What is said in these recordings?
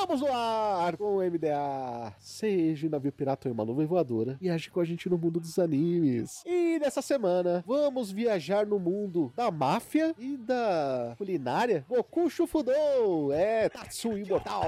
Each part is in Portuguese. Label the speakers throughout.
Speaker 1: Estamos no ar com o MDA. Seja navio pirata ou uma nuvem voadora. Viaje com a gente no mundo dos animes. E nessa semana, vamos viajar no mundo da máfia e da culinária. Goku Shufudou. É, Tatsu Imortal.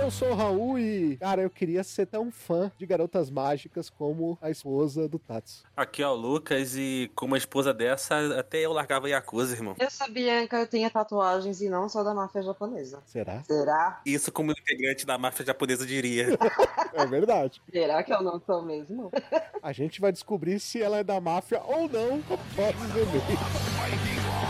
Speaker 1: Eu sou o Raul e, cara, eu queria ser tão fã de garotas mágicas como a esposa do Tatsu.
Speaker 2: Aqui é o Lucas e com uma esposa dessa, até eu largava Yakuza, irmão.
Speaker 3: Eu sabia que eu tinha tatuagens e não só da máfia japonesa.
Speaker 1: Será?
Speaker 3: Será?
Speaker 2: Isso como integrante da máfia japonesa diria.
Speaker 1: É verdade.
Speaker 3: Será que eu não sou mesmo?
Speaker 1: A gente vai descobrir se ela é da máfia ou não após os e-mails.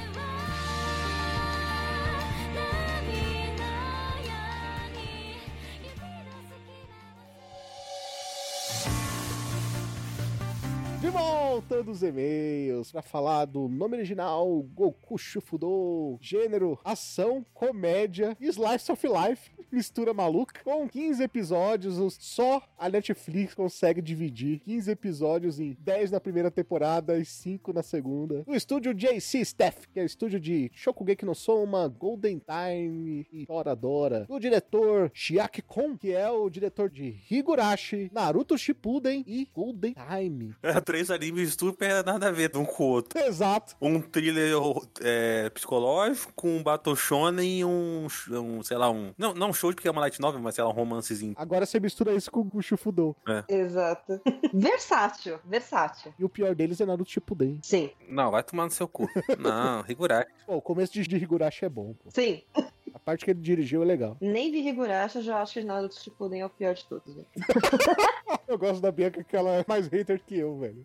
Speaker 1: Volta dos e-mails para falar do nome original Goku Shufudo, gênero ação, comédia slice of life, mistura maluca, com 15 episódios, os- só a Netflix consegue dividir 15 episódios em 10 na primeira temporada e 5 na segunda. O estúdio JC Staff, que é o estúdio de Shokugeki no Soma, Golden Time e Toradora. O diretor Shiaki Kon, que é o diretor de Higurashi, Naruto Shippuden e Golden Time.
Speaker 2: É, Três animes super nada a ver um com o outro.
Speaker 1: Exato.
Speaker 2: Um thriller é, psicológico, com um battle shonen e um, um, sei lá, um... Não, não um show porque é uma light novel, mas sei lá, um romancezinho.
Speaker 1: Agora você mistura isso com o Shufudou.
Speaker 3: Exato. versátil, versátil.
Speaker 1: E o pior deles é Naruto Shippuden.
Speaker 3: Sim,
Speaker 2: Não, vai tomar no seu cu. Não, Higurashi.
Speaker 1: Pô, o começo de Higurashi é bom, pô.
Speaker 3: sim.
Speaker 1: A parte que ele dirigiu é legal.
Speaker 3: Nem vi Higurashi, eu já acho que Naruto Shippuden é o pior de todos. né?
Speaker 1: Eu gosto da Bianca que ela é mais hater que eu, velho.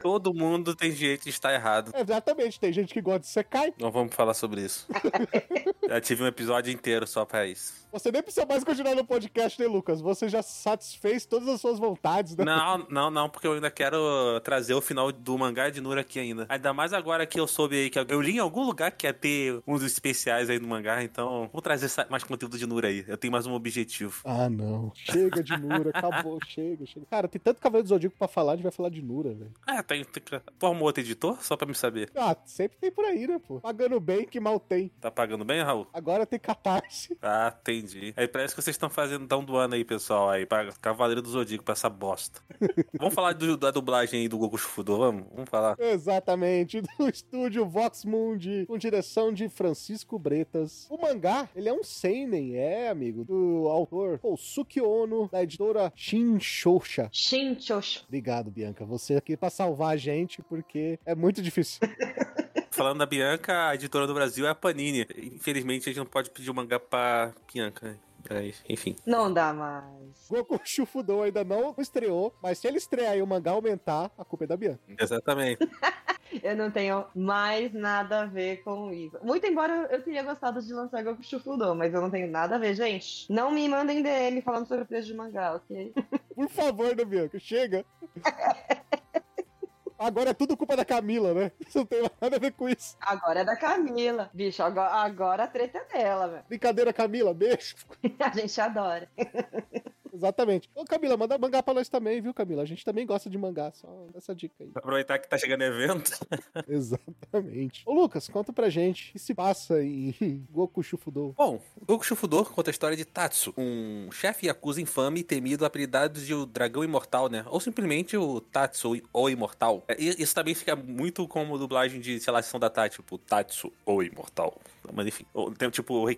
Speaker 2: Todo mundo tem direito de estar errado.
Speaker 1: Exatamente, tem gente que gosta de Sekai.
Speaker 2: Não vamos falar sobre isso. Já tive um episódio inteiro só pra isso.
Speaker 1: Você nem precisa mais continuar no podcast, né, Lucas? Você já satisfez todas as suas vontades, né?
Speaker 2: Não, não, não, porque eu ainda quero trazer o final do mangá de Nura aqui ainda. Ainda mais agora que eu soube aí que eu li em algum lugar que ia ter uns especiais aí no mangá, então vou trazer mais conteúdo de Nura aí. Eu tenho mais um objetivo.
Speaker 1: Ah, não. Chega de Nura, acabou, chega, chega. Cara, tem tanto Cavaleiro do Zodíaco pra falar, a gente vai falar de Nura, velho.
Speaker 2: Ah, tem, tem que. Forma outro editor? Só pra me saber.
Speaker 1: Ah, sempre tem por aí, né, pô? Pagando bem que mal tem.
Speaker 2: Tá pagando bem, Raul?
Speaker 1: Agora tem catarse.
Speaker 2: Ah, entendi. Aí parece que vocês estão fazendo, tão doando aí, pessoal, aí, pra Cavaleiro do Zodíaco, pra essa bosta. vamos falar do- da dublagem aí do Goku Shufudo, vamos? Vamos falar.
Speaker 1: Exatamente, do estúdio Vox Mundi, com direção de Francisco Bretas. O mangá, ele é um seinen, é, amigo, do autor Kosuke Ono, da editora Shinshosha.
Speaker 3: Shinchosho.
Speaker 1: Obrigado, Bianca, você aqui pra salvar a gente, porque é muito difícil.
Speaker 2: Falando da Bianca, a editora do Brasil é a Panini. Infelizmente, a gente não pode pedir o mangá pra Bianca. Mas, enfim.
Speaker 3: Não dá mais.
Speaker 1: Goku Shufudou ainda não estreou, mas se ele estrear e o mangá aumentar, a culpa é da Bianca.
Speaker 2: Exatamente.
Speaker 3: Eu não tenho mais nada a ver com isso. Muito embora eu teria gostado de lançar Goku Shufudo, mas eu não tenho nada a ver, gente. Não me mandem DM falando sobre o preço de mangá, ok?
Speaker 1: Por favor, né, Bianca? Chega. Agora é tudo culpa da Camila, né? Isso não tem nada a ver com isso.
Speaker 3: Agora é da Camila. Bicho, agora, agora a treta é dela, velho.
Speaker 1: Brincadeira, Camila, beijo.
Speaker 3: A gente adora.
Speaker 1: Exatamente. Ô, Camila, manda mangá pra nós também, viu, Camila? A gente também gosta de mangá, só essa dica aí.
Speaker 2: Aproveitar que tá chegando evento.
Speaker 1: Exatamente. Ô, Lucas, conta pra gente o que se passa em Goku Shufudo.
Speaker 2: Bom, Goku Shufudo conta a história de Tatsu, um chefe Yakuza infame e temido apelidado de o Dragão Imortal, né? Ou simplesmente o Tatsu, o Imortal. É, e Isso também fica muito como dublagem de, sei lá, sessão da Tati, tipo, Tatsu, o Imortal. Mas enfim, ou tem tipo o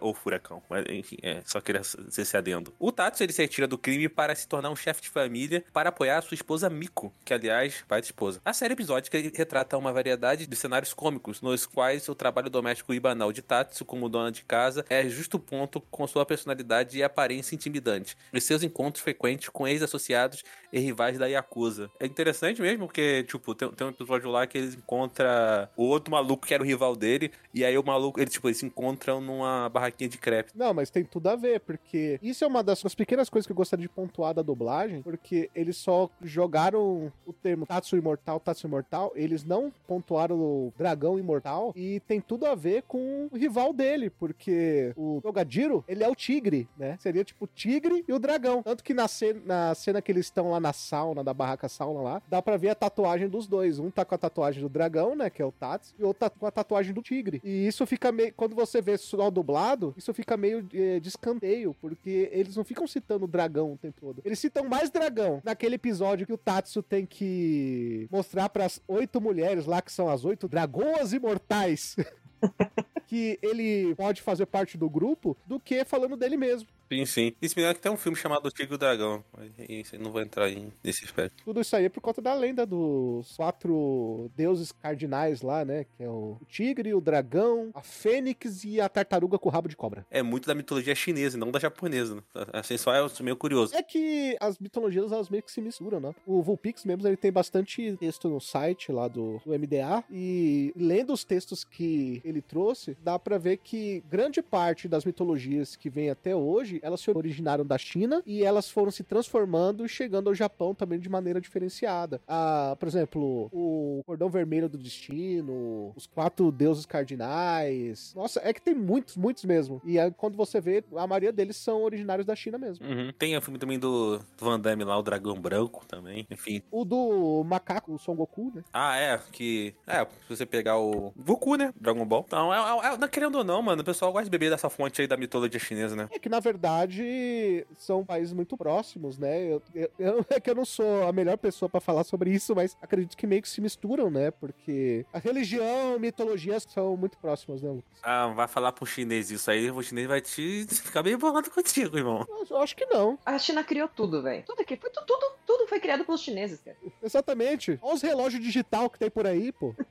Speaker 2: ou Furacão. Mas enfim, é, só queria ser esse adendo. O Tatsu, ele se retira do crime para se tornar um chefe de família para apoiar a sua esposa Miko, que aliás, pai de esposa. A série episódica retrata uma variedade de cenários cômicos, nos quais o trabalho doméstico e banal de Tatsu como dona de casa é justo ponto com sua personalidade e aparência intimidante, e seus encontros frequentes com ex-associados e rivais da Yakuza. É interessante mesmo, porque, tipo, tem, tem um episódio lá que eles encontram o outro maluco que era o rival dele, e aí o maluco, ele, tipo, eles se encontram numa barraquinha de crepe.
Speaker 1: Não, mas tem tudo a ver, porque isso é uma das, das pequenas coisas que eu gostaria de pontuar da dublagem, porque eles só jogaram o termo Tatsu Imortal, Tatsu Imortal, eles não pontuaram o Dragão Imortal, e tem tudo a ver com o rival dele, porque o Togadiro, ele é o tigre, né? Seria tipo o tigre e o dragão. Tanto que na cena, na cena que eles estão lá na sauna, da barraca sauna lá, dá pra ver a tatuagem dos dois. Um tá com a tatuagem do dragão, né, que é o Tatsu, e o outro tá com a tatuagem do tigre. E isso fica meio, quando você vê só dublado, isso fica meio eh, de escanteio, porque eles não ficam citando dragão o tempo todo. Eles citam mais dragão naquele episódio que o Tatsu tem que mostrar pras oito mulheres lá, que são as oito dragões imortais. que ele pode fazer parte do grupo do que falando dele mesmo.
Speaker 2: Sim, sim. Isso me lembra que tem um filme chamado O Tigre e o Dragão. Mas isso, não vou entrar em, nesse aspecto.
Speaker 1: Tudo isso aí é por conta da lenda dos quatro deuses cardinais lá, né? Que é o tigre, o dragão, a fênix e a tartaruga com o rabo de cobra.
Speaker 2: É muito da mitologia chinesa, e não da japonesa. Né? Assim, só é meio curioso.
Speaker 1: É que as mitologias elas meio que se misturam, né? O Vulpix mesmo ele tem bastante texto no site lá do, do MDA e lendo os textos que ele trouxe, dá pra ver que grande parte das mitologias que vem até hoje, elas se originaram da China e elas foram se transformando e chegando ao Japão também de maneira diferenciada. Ah, por exemplo, o cordão vermelho do destino, os quatro deuses cardinais. Nossa, é que tem muitos, muitos mesmo. E aí, quando você vê, a maioria deles são originários da China mesmo.
Speaker 2: Uhum. Tem o filme também do, Van Damme lá, o Dragão Branco também. Enfim.
Speaker 1: O do macaco, o Son Goku, né?
Speaker 2: Ah, é, que. É, se você pegar o. Goku, né? Dragon Ball. Então, é, é, é- não querendo ou não, mano, o pessoal gosta de beber dessa fonte aí da mitologia chinesa, né?
Speaker 1: É que, na verdade, são países muito próximos, né? Eu, eu- eu- é que eu não sou a melhor pessoa pra falar sobre isso, mas acredito que meio que se misturam, né? Porque a religião, mitologia são muito próximas, né, Lucas?
Speaker 2: Ah, vai falar pro chinês isso aí, o chinês vai te ficar meio bolado contigo, irmão.
Speaker 1: Eu, eu acho que não.
Speaker 3: A China criou tudo, velho. Tudo aqui. Foi tu- tudo, tudo foi criado pelos chineses, cara.
Speaker 1: Exatamente. Olha os relógios digital que tem por aí, pô.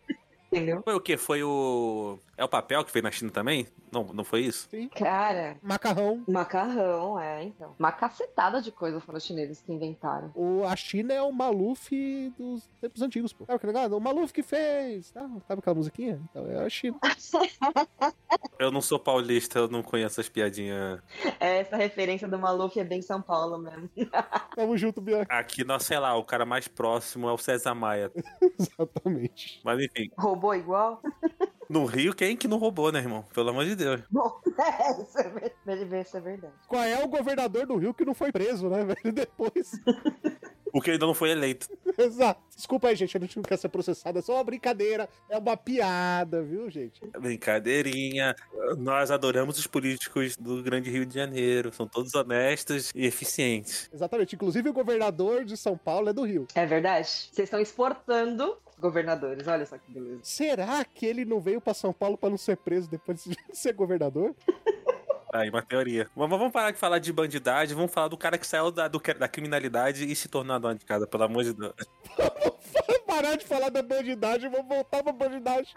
Speaker 3: Entendeu?
Speaker 2: Foi o quê? Foi o. É o papel que veio na China também? Não, não foi isso?
Speaker 3: Cara,
Speaker 1: Macarrão.
Speaker 3: macarrão, é, então. Uma cacetada de coisa foram os chineses que inventaram.
Speaker 1: O, a China é o Maluf dos tempos antigos, pô. Sabe aquele negócio? O Maluf que fez. Ah, sabe aquela musiquinha? Então é a China.
Speaker 2: Eu não sou paulista, eu não conheço as piadinhas.
Speaker 3: Essa referência do Maluf é bem São Paulo mesmo.
Speaker 1: Tamo junto, Bianca.
Speaker 2: Aqui, nós, sei lá, o cara mais próximo é o César Maia.
Speaker 1: Exatamente.
Speaker 2: Mas enfim,
Speaker 3: Roubou igual?
Speaker 2: No Rio, quem que não roubou, né, irmão? Pelo amor de Deus.
Speaker 3: Bom, é, isso é, isso é verdade.
Speaker 1: Qual é o governador do Rio que não foi preso, né, velho? Depois.
Speaker 2: O que ainda não foi eleito.
Speaker 1: Exato. Desculpa aí, gente. A gente não quer ser processado. É só uma brincadeira. É uma piada, viu, gente?
Speaker 2: Brincadeirinha. Nós adoramos os políticos do Grande Rio de Janeiro. São todos honestos e eficientes.
Speaker 1: Exatamente. Inclusive, o governador de São Paulo é do Rio.
Speaker 3: É verdade? Vocês estão exportando governadores, olha só que beleza.
Speaker 1: Será que ele não veio pra São Paulo pra não ser preso depois de ser governador?
Speaker 2: Aí, uma teoria. Mas vamos parar de falar de bandidagem. Vamos falar do cara que saiu da, do- da criminalidade e se tornou a dona de casa, pelo amor de Deus.
Speaker 1: Parar de falar da bandidagem, vamos voltar pra bandidagem.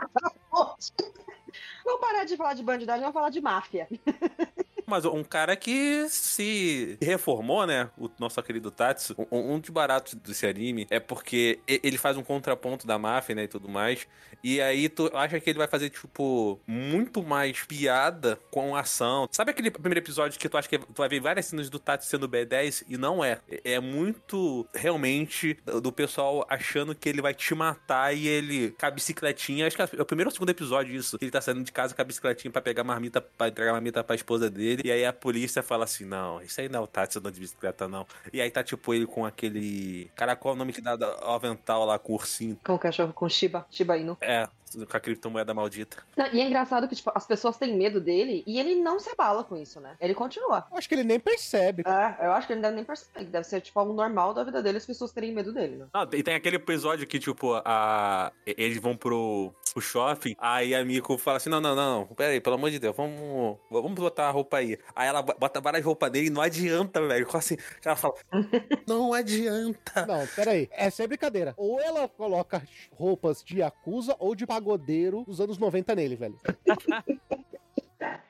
Speaker 3: Vamos parar de falar de bandidagem, vamos falar de máfia.
Speaker 2: Mas um cara que se reformou, né? O nosso querido Tatsu. Um, um dos baratos desse anime é porque ele faz um contraponto da máfia, né? E tudo mais. E aí tu acha que ele vai fazer, tipo, muito mais piada com ação. Sabe aquele primeiro episódio que tu acha que tu vai ver várias cenas do Tatsu sendo B10 e não é? É muito realmente do pessoal achando que ele vai te matar e ele com a bicicletinha. Acho que é o primeiro ou segundo episódio isso. Que ele tá saindo de casa com a bicicletinha pra pegar marmita, pra entregar marmita pra esposa dele. E aí a polícia fala assim: não, isso aí não é o Tatsu andando de bicicleta, não. E aí tá tipo ele com aquele. Cara, qual é o nome que dá do avental lá com o ursinho?
Speaker 3: Com o cachorro com Shiba, Shiba Inu.
Speaker 2: É, com a criptomoeda maldita.
Speaker 3: Não, E é engraçado que, tipo, as pessoas têm medo dele e ele não se abala com isso, né? Ele continua.
Speaker 1: Eu acho que ele nem percebe.
Speaker 3: É, eu acho que ele não deve nem perceber. que Deve ser, tipo, algo normal da vida dele as pessoas terem medo dele, né?
Speaker 2: Não, e tem aquele episódio que, tipo, a... eles vão pro, pro shopping, aí a Miko fala assim: não, não, não, pera aí, pelo amor de Deus, vamos, vamos botar a roupa aí. Aí ela bota várias roupas dele e não adianta, velho. Assim, ela fala: não adianta.
Speaker 1: Não, peraí. Essa é brincadeira. Ou ela coloca roupas de Yakuza ou de pagodeiro dos anos 90 nele, velho.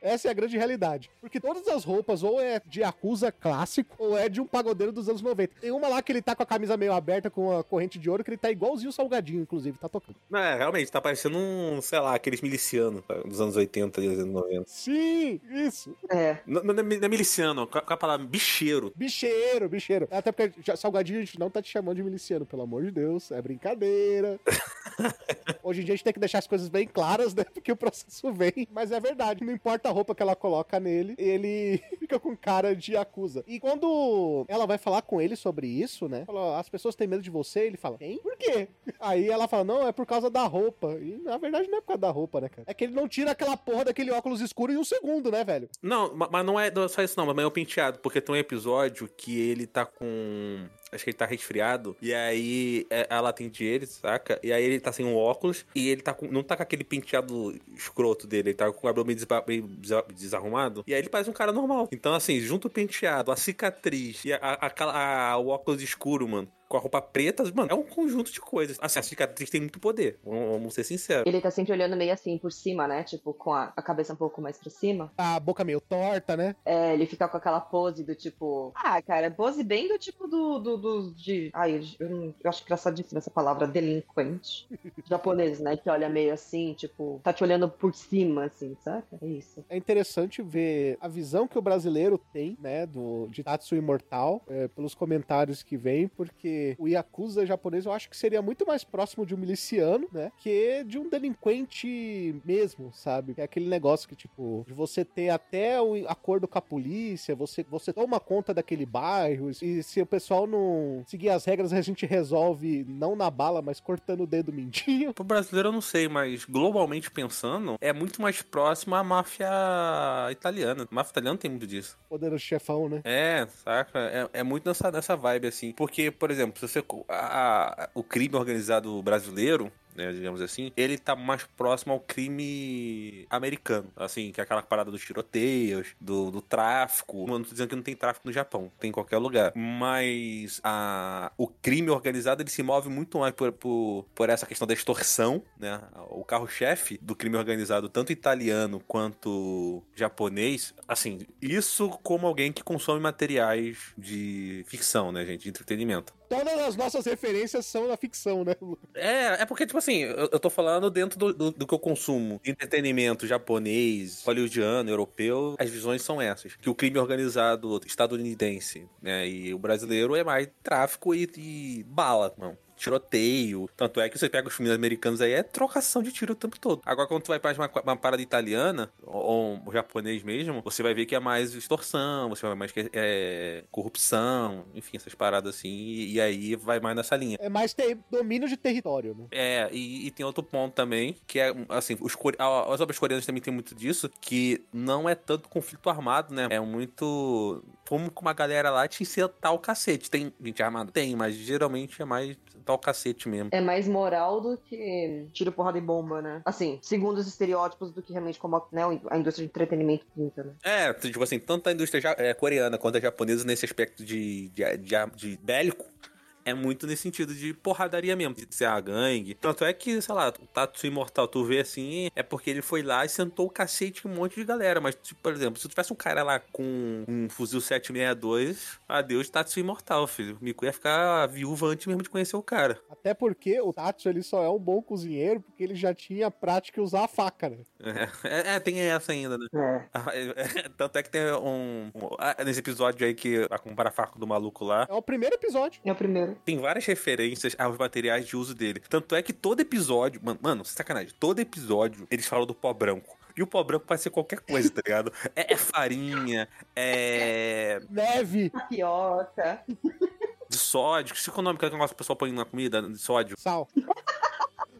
Speaker 1: Essa é a grande realidade. Porque todas as roupas ou é de Yakuza clássico ou é de um pagodeiro dos anos 90. Tem uma lá que ele tá com a camisa meio aberta com a corrente de ouro que ele tá igualzinho o Salgadinho, inclusive, tá tocando.
Speaker 2: Não, é, realmente, tá parecendo um, sei lá, aqueles milicianos dos anos 80 e dos anos 90.
Speaker 1: Sim, isso.
Speaker 3: É.
Speaker 2: Não, não, não é miliciano, com a, com a palavra bicheiro.
Speaker 1: Bicheiro, bicheiro. Até porque já, Salgadinho a gente não tá te chamando de miliciano, pelo amor de Deus. É brincadeira. Hoje em dia a gente tem que deixar as coisas bem claras, né? Porque o processo vem. Mas é verdade. Não importa a roupa que ela coloca nele, ele fica com cara de acusa. E quando ela vai falar com ele sobre isso, né? Fala, as pessoas têm medo de você. Ele fala, quem? Por quê? Aí ela fala, não, é por causa da roupa. E na verdade não é por causa da roupa, né, cara? É que ele não tira aquela porra daquele óculos escuro em um segundo, né, velho?
Speaker 2: Não, ma- mas não é só isso não, mas é o penteado, porque tem um episódio que ele tá com... Acho que ele tá resfriado, e aí é, ela atende ele, saca? E aí ele tá sem um óculos, e ele tá com, não tá com aquele penteado escroto dele, ele tá com o cabelo meio, desba- meio desa- desarrumado, e aí ele parece um cara normal. Então, assim, junto o penteado, a cicatriz e a, a- a- o óculos escuro, mano, com a roupa preta, mano, é um conjunto de coisas. Assim, a cicatriz tem muito poder, vamos, ser sinceros.
Speaker 3: Ele tá sempre olhando meio assim por cima, né? Tipo, com a, a cabeça um pouco mais pra cima.
Speaker 1: A boca meio torta, né?
Speaker 3: É, ele fica com aquela pose do tipo. Ah, cara, pose bem do tipo do. do, do- de. Ai, eu, eu acho engraçadíssima essa palavra, delinquente. Japonês, né? Que olha meio assim, tipo, tá te olhando por cima, assim, saca? É isso.
Speaker 1: É interessante ver a visão que o brasileiro tem, né, do de Tatsu Imortal, é, pelos comentários que vem, porque o Yakuza japonês eu acho que seria muito mais próximo de um miliciano, né, que de um delinquente mesmo, sabe? É aquele negócio que, tipo, de você ter até o acordo com a polícia, você, você toma conta daquele bairro, e se o pessoal não seguir as regras, a gente resolve não na bala, mas cortando o dedo mindinho.
Speaker 2: Pro brasileiro eu não sei, mas globalmente pensando, é muito mais próximo à máfia italiana. A máfia italiana tem muito disso.
Speaker 1: Poderoso chefão, né?
Speaker 2: É, saca? É, é muito nessa, nessa vibe, assim. Porque, por exemplo, se você. a- a- o crime organizado brasileiro. Né, digamos assim, ele tá mais próximo ao crime americano, assim, que é aquela parada dos tiroteios, do, do tráfico. Eu não tô dizendo que não tem tráfico no Japão, tem em qualquer lugar. Mas a, o crime organizado ele se move muito mais por, por, por essa questão da extorsão, né? O carro-chefe do crime organizado, tanto italiano quanto japonês, assim, isso como alguém que consome materiais de ficção, né, gente? De entretenimento.
Speaker 1: Todas as nossas referências são na ficção, né?
Speaker 2: É, é porque, tipo assim, eu, eu tô falando dentro do, do, do que eu consumo. Entretenimento japonês, hollywoodiano, europeu, as visões são essas. Que o crime organizado estadunidense, né, e o brasileiro é mais tráfico e, e bala, mano. Tiroteio. Tanto é que você pega os filmes americanos aí, é trocação de tiro o tempo todo. Agora, quando tu vai pra uma, uma parada italiana, ou, ou japonês mesmo, você vai ver que é mais extorsão, você vai ver mais que é, corrupção, enfim, essas paradas assim, e, e aí vai mais nessa linha.
Speaker 1: É mais ter domínio de território, né?
Speaker 2: É, e, e tem outro ponto também, que é, assim, os, as obras coreanas também tem muito disso, que não é tanto conflito armado, né? É muito. Como com uma galera lá te sentar o cacete. Tem gente armada? Tem, mas geralmente é mais o cacete mesmo.
Speaker 3: É mais moral do que tiro, porrada e bomba, né? Assim, segundo os estereótipos do que realmente como né, a indústria de entretenimento pinta, né?
Speaker 2: É, tipo assim, tanto a indústria ja- é, coreana quanto a japonesa nesse aspecto de, de, de, de bélico é muito nesse sentido de porradaria mesmo, de ser a gangue. Tanto é que, sei lá, o Tatsu Imortal, tu vê assim, é porque ele foi lá e sentou o cacete em um monte de galera. Mas, tipo, por exemplo, se tivesse um cara lá com um fuzil 762, adeus Tatsu Imortal, filho. O Miku ia ficar viúva antes mesmo de conhecer o cara.
Speaker 1: Até porque o Tatsu ele só é um bom cozinheiro porque ele já tinha a prática de usar a faca, né?
Speaker 2: É, é, é, tem essa ainda, né?
Speaker 3: É.
Speaker 2: Tanto é que tem um. um- ah, nesse episódio aí que a compara faco do maluco lá.
Speaker 1: É o primeiro episódio.
Speaker 3: É o primeiro.
Speaker 2: Tem várias referências aos materiais de uso dele. Tanto é que todo episódio. Mano, mano sacanagem. Todo episódio eles falam do pó branco. E o pó branco pode ser qualquer coisa, tá ligado? É, é farinha, é.
Speaker 1: Neve,
Speaker 3: Tapioca.
Speaker 2: de sódio. Que nome que é o negócio que o pessoal põe na comida? De sódio.
Speaker 1: sal.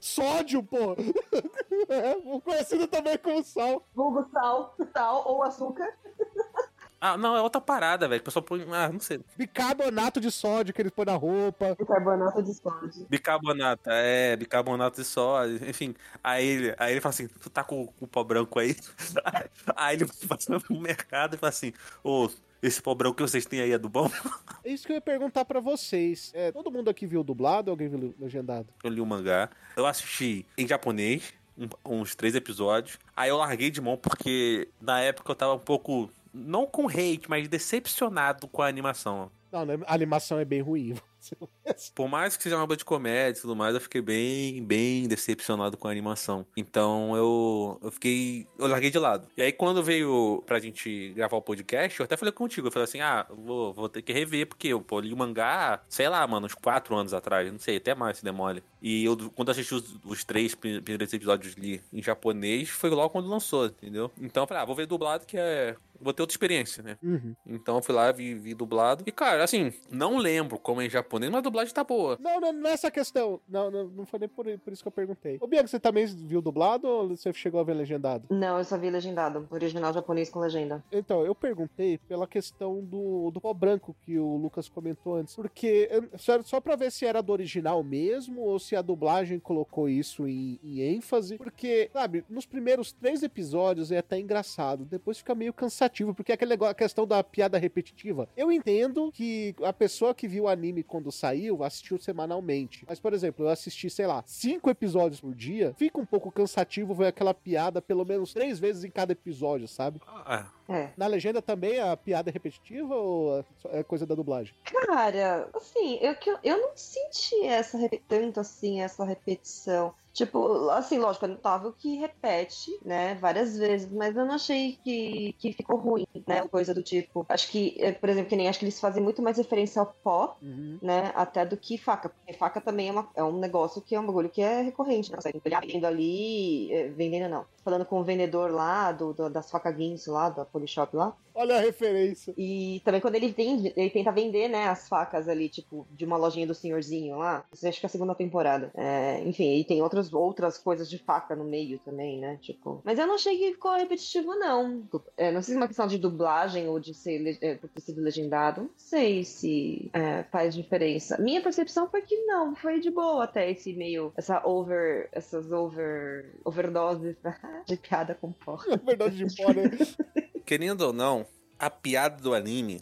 Speaker 1: Sódio, pô! É, conhecido também como sal.
Speaker 3: Vulgo sal, sal ou açúcar.
Speaker 2: Ah, não, é outra parada, velho. O pessoal põe. Ah, não sei.
Speaker 1: Bicarbonato de sódio que eles põem na roupa.
Speaker 3: Bicarbonato de sódio.
Speaker 2: Bicarbonato, é, bicarbonato de sódio, enfim. Aí ele, aí ele fala assim: tu tá com o pó branco aí? Aí ele passa no mercado e fala assim: ô, esse pó branco que vocês têm aí é do bom?
Speaker 1: É isso que eu ia perguntar pra vocês. É, todo mundo aqui viu dublado ou alguém viu legendado?
Speaker 2: Eu li o mangá. Eu assisti em japonês, um- uns três episódios. Aí eu larguei de mão porque na época eu tava um pouco. Não com hate, mas decepcionado com a animação.
Speaker 1: Não, né, a animação é bem ruim.
Speaker 2: Por mais que seja uma obra de comédia e tudo mais, eu fiquei bem, bem decepcionado com a animação. Então eu, eu fiquei. Eu larguei de lado. E aí, quando veio pra gente gravar o podcast, eu até falei contigo. Eu falei assim: ah, vou, vou ter que rever, porque eu pô, li o mangá, sei lá, mano, uns quatro anos atrás. Não sei, até mais se demole. E eu, quando assisti os, os três pri- primeiros episódios li em japonês, foi logo quando lançou, entendeu? Então eu falei: ah, vou ver dublado, que é. Vou ter outra experiência, né?
Speaker 1: Uhum.
Speaker 2: Então eu fui lá, vi, vi dublado. E, cara, assim, não lembro como é em japonês, mas a dublagem tá boa.
Speaker 1: Não, não, não é essa questão. Não, não, não foi nem por, por isso que eu perguntei. Ô, Bianca, você também viu dublado ou você chegou a ver legendado?
Speaker 3: Não, eu só vi legendado. Original japonês com legenda.
Speaker 1: Então, eu perguntei pela questão do, do pó branco que o Lucas comentou antes. Porque, só, só pra ver se era do original mesmo ou se a dublagem colocou isso em, em ênfase. Porque, sabe, nos primeiros três episódios é até engraçado. Depois fica meio cansativo, porque é aquele negócio, a questão da piada repetitiva. Eu entendo que a pessoa que viu o anime quando saiu assistiu semanalmente. Mas, por exemplo, eu assisti, sei lá, cinco episódios por dia. Fica um pouco cansativo ver aquela piada pelo menos três vezes em cada episódio, sabe?
Speaker 2: Ah,
Speaker 3: É.
Speaker 1: Na legenda também a piada é repetitiva ou é é coisa da dublagem?
Speaker 3: Cara, assim, eu, eu, não senti essa tanto assim, essa repetição. Tipo, assim, lógico, é notável que repete, né, várias vezes, mas eu não achei que, que ficou ruim, né, coisa do tipo. Acho que, eh, por exemplo, que nem acho que eles fazem muito mais referência ao pó, né, até do que faca, porque faca também é, uma- é um negócio que é um bagulho que é recorrente, né, você tá vendo ali, eh, vendendo não, falando com o vendedor lá, do, do- das facaguins lá, da Polishop lá,
Speaker 1: Olha a referência.
Speaker 3: e também quando ele vende, ele tenta vender, né, as facas ali, tipo, de uma lojinha do senhorzinho lá. Isso acho que é a segunda temporada. É, enfim, e tem outras, outras coisas de faca no meio também, né? Tipo. Mas eu não achei que ficou repetitivo, não. É, não sei se é uma questão de dublagem ou de ser é, por ter sido legendado. Não sei se é, faz diferença. Minha percepção foi que não, foi de boa até esse meio. Essa over. Essas over. overdoses de piada com pó.
Speaker 1: Na verdade, de fora.
Speaker 2: querendo ou não, a piada do anime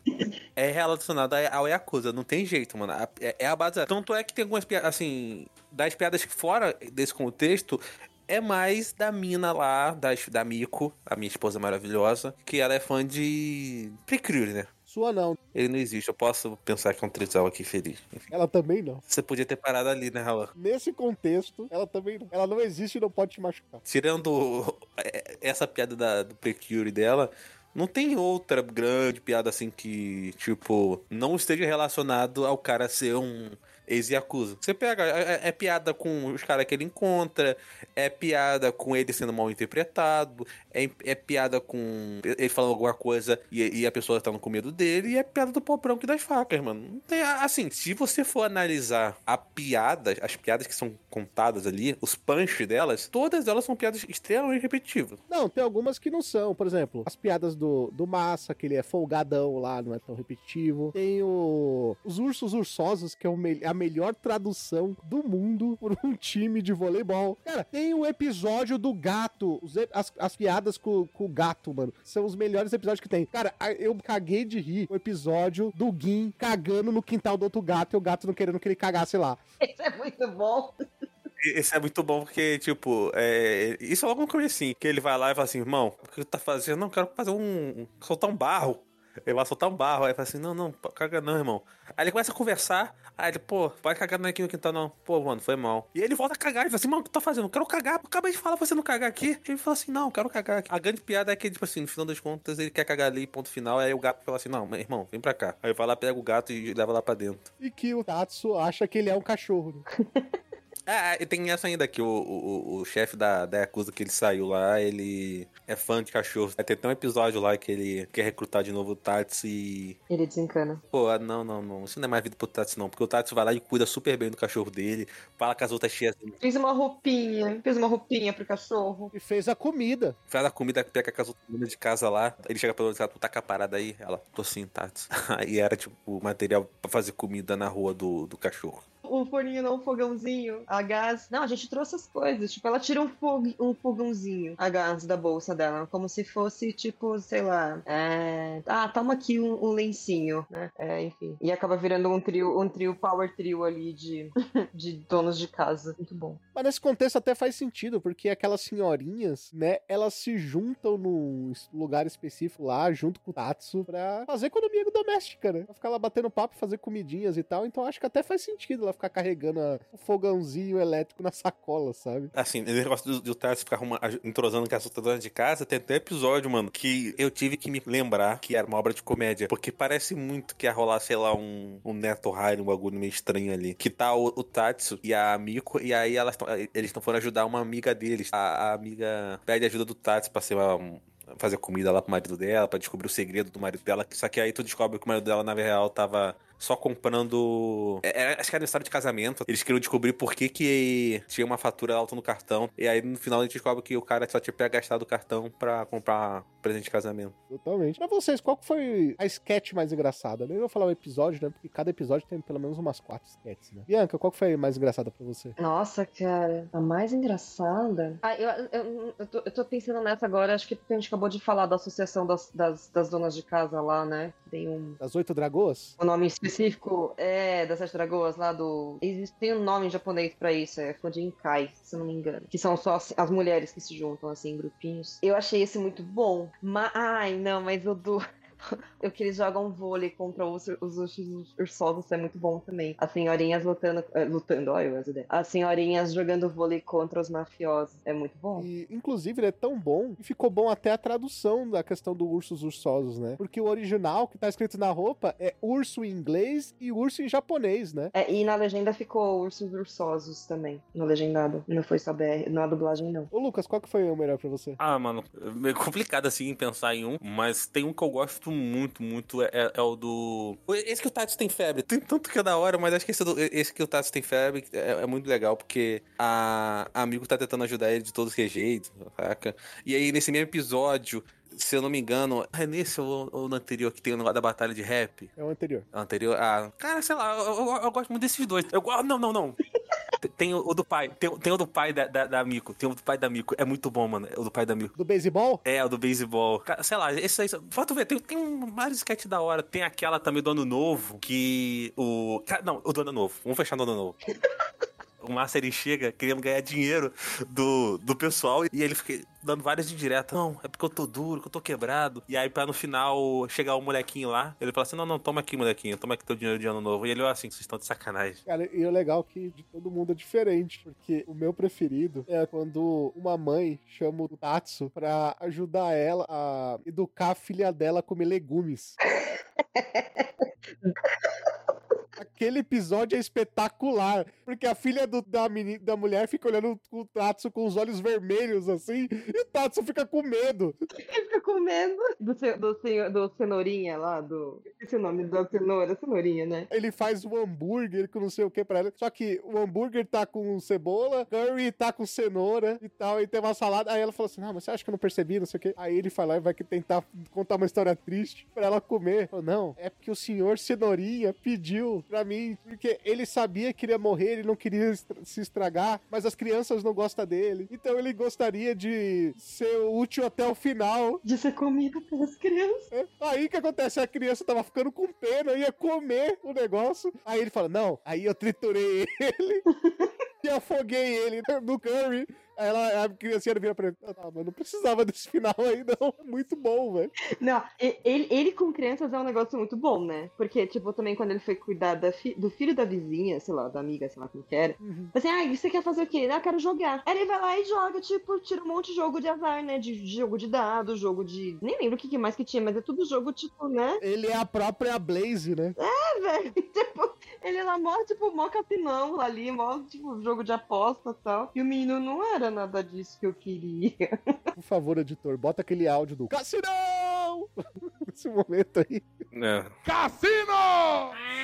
Speaker 2: é relacionada ao Yakuza. Não tem jeito, mano. É é a base. Tanto é que tem algumas piadas, assim, das piadas que fora desse contexto. É mais da mina lá, da, da Miko, a minha esposa maravilhosa, que ela é fã de Precure, né?
Speaker 1: Sua não.
Speaker 2: Ele não existe, eu posso pensar que é um trisal aqui feliz. Enfim,
Speaker 1: Ela também não.
Speaker 2: você podia ter parado ali, né, Raul?
Speaker 1: Nesse contexto, ela também não. Ela não existe e não pode te machucar.
Speaker 2: Tirando é, essa piada da, do Precure dela, não tem outra grande piada assim que, tipo, não esteja relacionado ao cara ser um ex-yakuza. Você pega, é, é piada com os caras que ele encontra, é piada com ele sendo mal interpretado, é, é piada com ele falando alguma coisa e, e a pessoa tá com medo dele, e é piada do pó branco e das facas, mano. Tem, assim, se você for analisar a piada, as piadas que são contadas ali, os punch delas, todas elas são piadas extremamente repetitivas.
Speaker 1: Não, tem algumas que não são. Por exemplo, as piadas do, do Massa, que ele é folgadão lá, não é tão repetitivo. Tem o, os ursos ursosos, que é o me- a melhor tradução do mundo por um time de voleibol. Cara, tem o episódio do gato, as, as piadas com, com o gato, mano. São os melhores episódios que tem. Cara, eu caguei de rir o episódio do Gin cagando no quintal do outro gato e o gato não querendo que ele cagasse lá.
Speaker 3: Isso é muito bom.
Speaker 2: Esse é muito bom porque, tipo, é, isso é logo no comecinho, que ele vai lá e fala assim, irmão, o que tu tá fazendo? Não, quero fazer um. soltar um barro. Ele vai soltar um barro, aí fala assim, não, não, caga não, irmão. Aí ele começa a conversar, aí ele, pô, vai cagar não é aqui no quintal não. Pô, mano, foi mal. E ele volta a cagar, ele fala assim, mano, o que tu tá fazendo? Eu quero cagar, acabei de falar pra você não cagar aqui. Ele fala assim, não, eu quero cagar aqui. A grande piada é que, tipo assim, no final das contas, ele quer cagar ali, ponto final, aí o gato fala assim, não, meu irmão, vem pra cá. Aí ele vai lá, pega o gato e leva lá pra dentro.
Speaker 1: E que o Tatsu acha que ele é um cachorro.
Speaker 2: Ah, e tem essa ainda que o, o, o chefe da, da Yakuza que ele saiu lá, ele é fã de cachorros. Vai ter até um episódio lá que ele quer recrutar de novo o Tatsu e.
Speaker 3: Ele desencana.
Speaker 2: Pô, não, não, não. Isso não é mais vida pro Tatsu, não. Porque o Tatsu vai lá e cuida super bem do cachorro dele, fala com as outras tias.
Speaker 3: Fiz uma roupinha. Fiz uma roupinha pro cachorro.
Speaker 1: E fez a comida.
Speaker 2: Faz a comida, pega com as outras meninas de casa lá. Ele chega pra ela, tu tá com a parada aí? Ela, tô sim, Tatsu. Aí era tipo material pra fazer comida na rua do, do cachorro.
Speaker 3: O forninho não, um fogãozinho, a gás. Não, a gente trouxe as coisas. Tipo, ela tira um, fog... um fogãozinho, a gás da bolsa dela. Como se fosse, tipo, sei lá. É... Ah, toma aqui um, um lencinho, né? É, enfim. E acaba virando um trio, um trio, power trio ali de, de donos de casa. Muito bom.
Speaker 1: Mas nesse contexto até faz sentido, porque aquelas senhorinhas, né, elas se juntam num lugar específico lá, junto com o Tatsu, pra fazer economia doméstica, né? Pra ficar lá batendo papo, fazer comidinhas e tal. Então acho que até faz sentido ela ficar carregando a- o fogãozinho elétrico na sacola, sabe?
Speaker 2: Assim, o negócio do, do Tarso ficar entrosando com outras donas de casa, tem até episódio, mano, que eu tive que me lembrar que era uma obra de comédia. Porque parece muito que ia rolar, sei lá, um, um Neto Raio, um bagulho meio estranho ali. Que tá o, o Tatsu e a Miko, e aí elas tão- eles estão foram ajudar uma amiga deles. A, a amiga pede ajuda do Tatsu pra ser uma. um- Fazer comida lá pro marido dela, pra descobrir o segredo do marido dela. Só que aí tu descobre que o marido dela, na real, tava só comprando. é, é, acho que era história de casamento. Eles queriam descobrir por que, que tinha uma fatura alta no cartão. E aí no final a gente descobre que o cara só tinha gastado o cartão pra comprar presente de casamento.
Speaker 1: Totalmente. Pra vocês, qual que foi a sketch mais engraçada? Nem vou falar o episódio, né? Porque cada episódio tem pelo menos umas quatro sketches, né? Bianca, qual que foi a mais engraçada pra você?
Speaker 3: Nossa, cara, a mais engraçada. Ah, eu, eu, eu, tô, eu tô pensando nessa agora, acho que a gente acabou de falar da associação das, das, das donas de casa lá, né? Tem um.
Speaker 1: Das oito dragoas?
Speaker 3: O nome específico é das Sete Dragoas lá do. Tem um nome em japonês pra isso, é Fujinkai, se eu não me engano. Que são só as, as mulheres que se juntam assim em grupinhos. Eu achei esse muito bom. Mas. Ai, não, mas o do. O que eles jogam vôlei contra os, os, os é muito bom também. As senhorinhas lutando. eh, lutando, olha as ideias. As senhorinhas jogando vôlei contra os mafiosos. É muito bom.
Speaker 1: E, inclusive, ele é tão bom que ficou bom até a tradução da questão do ursos ursosos, né? Porque o original que tá escrito na roupa é urso em inglês e urso em japonês, né?
Speaker 3: É, e na legenda ficou ursos ursosos também. No legendado. Não foi só BR, na dublagem, não.
Speaker 1: Ô, Lucas, qual que foi o melhor pra você?
Speaker 2: Ah, mano, é meio complicado assim pensar em um, mas tem um que eu gosto muito, muito, é, é o do. Esse que o Tatsu tem febre. Tem tanto que é da hora, mas acho que esse, do- esse que o Tatsu tem febre é, é muito legal, porque a, a amigo tá tentando ajudar ele de todos os jeitos, saca? E aí, nesse mesmo episódio. Se eu não me engano, é nesse ou, ou no anterior que tem o negócio da batalha de rap?
Speaker 1: É o anterior.
Speaker 2: O anterior. Ah, cara, sei lá, eu, eu- eu gosto muito desses dois. Eu gosto. Não, não, não. Tem- o, do pai. Tem, tem o do pai da, da, da Mico. Tem o do pai da Mico. É muito bom, mano. O do pai da Mico.
Speaker 1: Do beisebol?
Speaker 2: É, o do beisebol. Cara, Sei lá, esse aí. Tu ver, tem, tem vários sketches da hora. Tem aquela também do Ano Novo, que o. Cara, não, o do Ano Novo. Vamos fechar no Ano Novo. O Márcio ele chega querendo ganhar dinheiro do, do pessoal e ele fica dando várias indiretas. Não, é porque eu tô duro, que eu tô quebrado. E aí, pra no final chegar o molequinho lá, ele fala assim: Não, não, toma aqui, molequinho, toma aqui teu dinheiro de ano novo. E ele, ó, assim, vocês estão de sacanagem.
Speaker 1: Cara, e o legal é que de todo mundo é diferente, porque o meu preferido é quando uma mãe chama o Tatsu pra ajudar ela a educar a filha dela a comer legumes. Aquele episódio é espetacular, porque a filha do- da, da mulher fica olhando o Tatsu com os olhos vermelhos, assim, e o Tatsu fica com medo.
Speaker 3: Ele fica comendo do, ce- do, senhor- do cenourinha lá, do. Esqueci o nome da cenoura, cenourinha, né?
Speaker 1: Ele faz um hambúrguer com não sei o que pra ela. Só que o hambúrguer tá com cebola, curry tá com cenoura e tal, e tem uma salada. Aí ela falou assim: Ah, mas você acha que eu não percebi, não sei o que. Aí ele lá e vai tentar contar uma história triste pra ela comer. Falou, não, é porque o senhor cenourinha pediu pra mim mim, porque ele sabia que ele ia morrer, ele não queria estra- se estragar, mas as crianças não gostam dele. Então ele gostaria de ser útil até o final.
Speaker 3: De ser comida pelas crianças.
Speaker 1: É, Aí que acontece? A criança tava ficando com pena, ia comer o negócio. Aí ele fala: Não, aí eu triturei ele e afoguei ele no curry. Aí ela, a criancinha vira pra ele: Ah, mas não precisava desse final aí, não. Muito bom, velho.
Speaker 3: Não, ele, ele com crianças é um negócio muito bom, né? Porque, tipo, também quando ele foi cuidar da fi- do filho da vizinha, sei lá, da amiga, sei lá como que era.
Speaker 1: Uhum.
Speaker 3: Assim, ah, você quer fazer o quê? Ah, eu quero jogar. Aí ele vai lá e joga, tipo, tira um monte de jogo de azar, né? De, de jogo de dados, jogo de. Nem lembro o que, que mais que tinha, mas é tudo jogo, tipo, né?
Speaker 1: Ele é a própria Blaze, né?
Speaker 3: É, velho. Tipo, ele lá mó, tipo, mó capinão ali, mó, tipo, jogo de aposta e tal. E o menino não era nada disso que eu queria.
Speaker 1: Por favor, editor, bota aquele áudio do Cassinão! Nesse momento aí.
Speaker 2: É.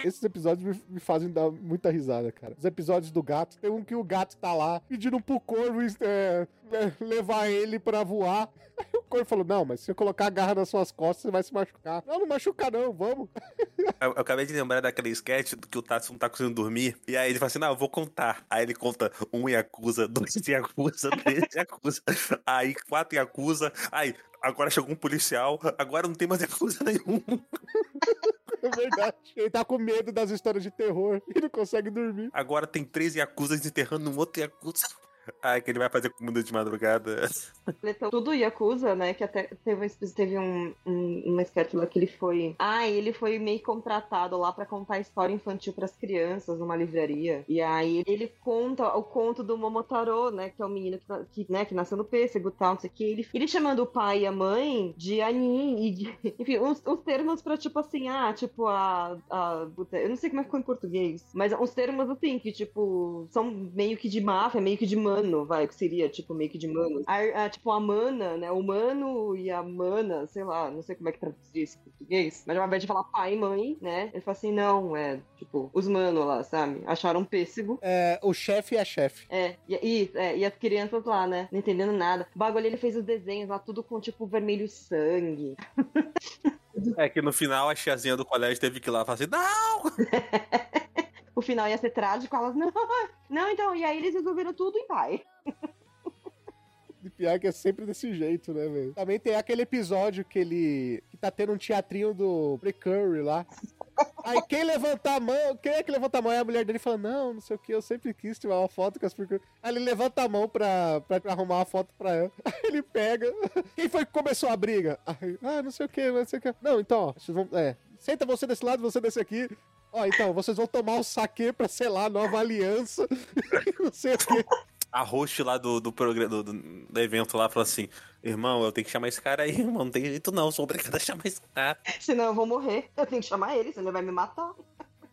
Speaker 1: Esses episódios me, me fazem dar muita risada, cara. Os episódios do gato. Tem um que o gato tá lá pedindo pro corvo é, le- levar ele pra voar. Aí o corvo falou: Não, mas se eu colocar a garra nas suas costas, você vai se machucar. Não, não machuca, não, vamos.
Speaker 2: Eu, eu acabei de lembrar daquele sketch do que o Tatsu não tá conseguindo dormir. E aí ele fala assim: Não, eu vou contar. Aí ele conta um Yakuza, dois Yakuza, três Yakuza. Aí quatro Yakuza. Aí agora chegou um policial. Agora não tem mais Yakuza nenhum.
Speaker 1: É verdade. Ele tá com medo das histórias de terror e não consegue dormir.
Speaker 2: Agora tem três Yakuzas enterrando um outro Yakuza. Aí que ele vai fazer comida de madrugada.
Speaker 3: Então, tudo Yakuza, né? Que até teve, um- teve um, um, uma sketch lá que ele foi. Ah, ele foi meio contratado lá pra contar história infantil pras crianças numa livraria. E aí ele conta o conto do Momotaro, né? Que é o menino que, na- que, né, que nasceu no pêssego e tal, não sei o que. Ele, ele chamando o pai e a mãe de Anin e de. Enfim, uns, uns termos pra tipo assim, ah, tipo a, a. Eu não sei como é que ficou em português, mas uns termos assim, que tipo, são meio que de máfia, meio que de mano, vai, que seria tipo meio que de mano. A, a, tipo, a mana, né? O mano e a mana, sei lá, não sei como é que traduzir isso em português, mas ao invés de falar pai e mãe, né? Ele fala assim, não, é, tipo, os mano lá, sabe? Acharam um pêssego.
Speaker 1: É, o chefe é a chefe.
Speaker 3: É, e, e, é, e as crianças lá, né? Não entendendo nada. O bagulho ele fez os desenhos lá, tudo com tipo vermelho sangue.
Speaker 2: É que no final a tiazinha do colégio teve que ir lá e falar assim: Não!
Speaker 3: O final ia ser trágico, elas, não, não, então, e aí eles resolveram tudo em pai.
Speaker 1: E pior que é sempre desse jeito, né, velho? Também tem aquele episódio que ele. que tá tendo um teatrinho do Precurry lá. Aí quem levantar a mão, quem é que levanta a mão? Aí a mulher dele fala: Não, não sei o que, eu sempre quis tirar uma foto com as Precurry. Aí ele levanta a mão pra, pra, arrumar uma foto pra ela. Aí ele pega. Quem foi que começou a briga? Aí, ah, não sei o que, não sei o que. Não, então, ó. É, senta você desse lado, você desse aqui. Ó, então, vocês vão tomar o saque pra, sei lá, nova aliança. não sei o que.
Speaker 2: A host lá do, do, do, do evento lá falou assim: Irmão, eu tenho que chamar esse cara aí, irmão. Não tem jeito não, sou obrigado a chamar esse cara.
Speaker 3: Senão eu vou morrer. Eu tenho que chamar ele, senão ele vai me matar.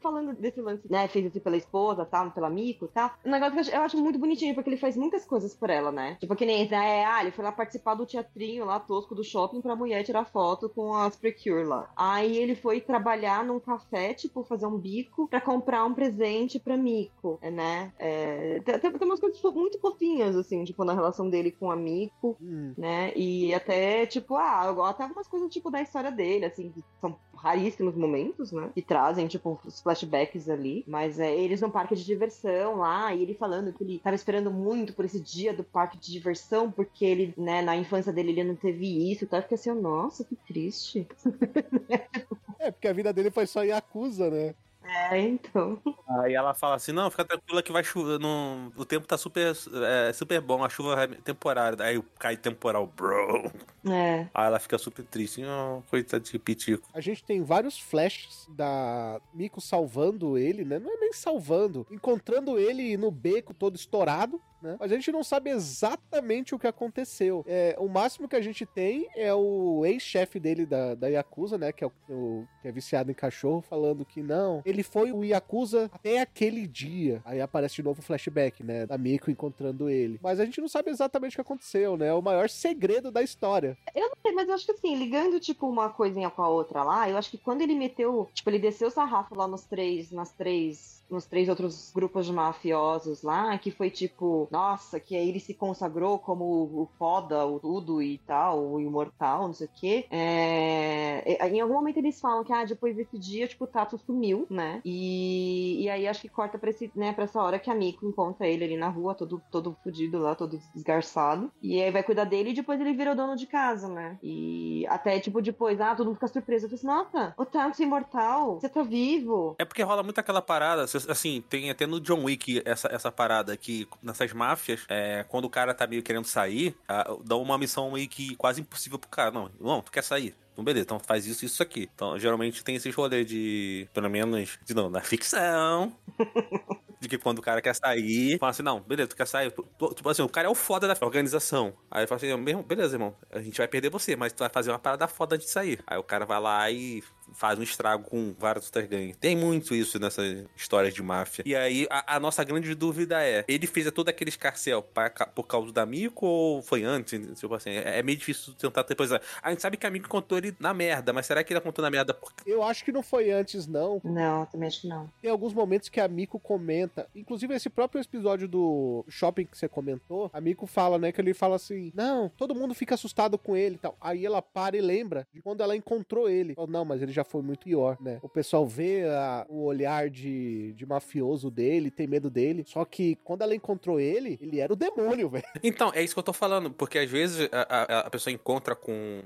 Speaker 3: Falando desse lance, né? Fez isso pela esposa, tal, pela Mico, tal. Um negócio que eu acho, eu acho muito bonitinho, porque ele faz muitas coisas por ela, né? Tipo, que nem, né? Ah, ele foi lá participar do teatrinho lá tosco do shopping pra mulher tirar foto com as Precure lá. Aí ele foi trabalhar num café, tipo, fazer um bico pra comprar um presente pra Mico, né? É, tem, tem umas coisas muito fofinhas, assim, tipo, na relação dele com a Mico
Speaker 1: Hum.
Speaker 3: né? E até, tipo, ah, até algumas coisas, tipo, da história dele, assim, que são raríssimos momentos, né? Que trazem, tipo, os flashbacks ali. Mas é, eles no parque de diversão lá, e ele falando que ele tava esperando muito por esse dia do parque de diversão, porque ele, né, na infância dele ele não teve isso, tá? Fiquei assim, nossa, que triste.
Speaker 1: É, porque a vida dele foi só Yakuza, né?
Speaker 3: É, então.
Speaker 2: Aí ela fala assim: Não, fica tranquila que vai chover. Não... O tempo tá super, é, super bom, a chuva é temporária. Aí cai temporal, bro.
Speaker 3: É.
Speaker 2: Aí ela fica super triste. Oh, coisa de pitico.
Speaker 1: A gente tem vários flashes da Miko salvando ele, né? Não é nem salvando, encontrando ele no beco todo estourado, né? Mas a gente não sabe exatamente o que aconteceu. É, o máximo que a gente tem é o ex-chefe dele da, da Yakuza, né? Que é, o, o- que é viciado em cachorro, falando que não, ele foi o Yakuza até aquele dia. Aí aparece de novo o flashback, né? Da Miko encontrando ele. Mas a gente não sabe exatamente o que aconteceu, né? É o maior segredo da história.
Speaker 3: Eu não sei, mas eu acho que assim, ligando, tipo, uma coisinha com a outra lá, eu acho que quando ele meteu, tipo, ele desceu o sarrafo lá nos três, nas três nos três outros grupos de mafiosos lá, que foi tipo, nossa, que aí ele se consagrou como o foda, o tudo e tal, o imortal, não sei o quê. É, Em algum momento eles falam que, ah, depois desse dia, tipo, o Tato sumiu, né? E, e aí acho que corta pra, esse, né, pra essa hora que a Miko encontra ele ali na rua, todo, todo fudido lá, todo desgarçado. E aí vai cuidar dele e depois ele vira o dono de casa, né? E até, tipo, depois, ah, todo mundo fica surpreso. Eu falei assim, nossa, o Tato é imortal, você tá vivo.
Speaker 2: É porque rola muito aquela parada, assim, tem até no John Wick essa, essa parada que nessas máfias, é, quando o cara tá meio querendo sair, ah, dá uma missão meio que quase impossível pro cara. Não, não, tu quer sair? Então, beleza, então faz isso e isso aqui. Então, geralmente tem esses rolês de, pelo menos, de não, na ficção. De que quando o cara quer sair, fala assim, não, beleza, tu quer sair. Tipo assim, o cara é o foda da organização. Aí fala assim, mesmo, beleza, irmão, a gente vai perder você, mas tu vai fazer uma parada foda antes de sair. Aí o cara vai lá e faz um estrago com várias outras gangues. Tem muito isso nessas histórias de máfia. E aí, a, a nossa grande dúvida é, ele fez todo aquele escarcel pra por causa da Miko ou foi antes? Tipo assim, é, é meio difícil tentar depois. A gente sabe que a Miko contou ele na merda, mas será que ele contou na merda por
Speaker 1: Eu acho que não foi antes, não.
Speaker 3: Não, também acho que não.
Speaker 1: Tem alguns momentos que a Miko comenta, inclusive esse próprio episódio do shopping que você comentou, a Miko fala, né, que ele fala assim, não, todo mundo fica assustado com ele e tal. Aí ela para e lembra de quando ela encontrou ele. Fala, não, mas ele já foi muito pior, né? O pessoal vê a- o olhar de, de mafioso dele, tem medo dele, só que quando ela encontrou ele, ele era o demônio, velho.
Speaker 2: Então, é isso que eu tô falando, porque às vezes a, a- a pessoa encontra com.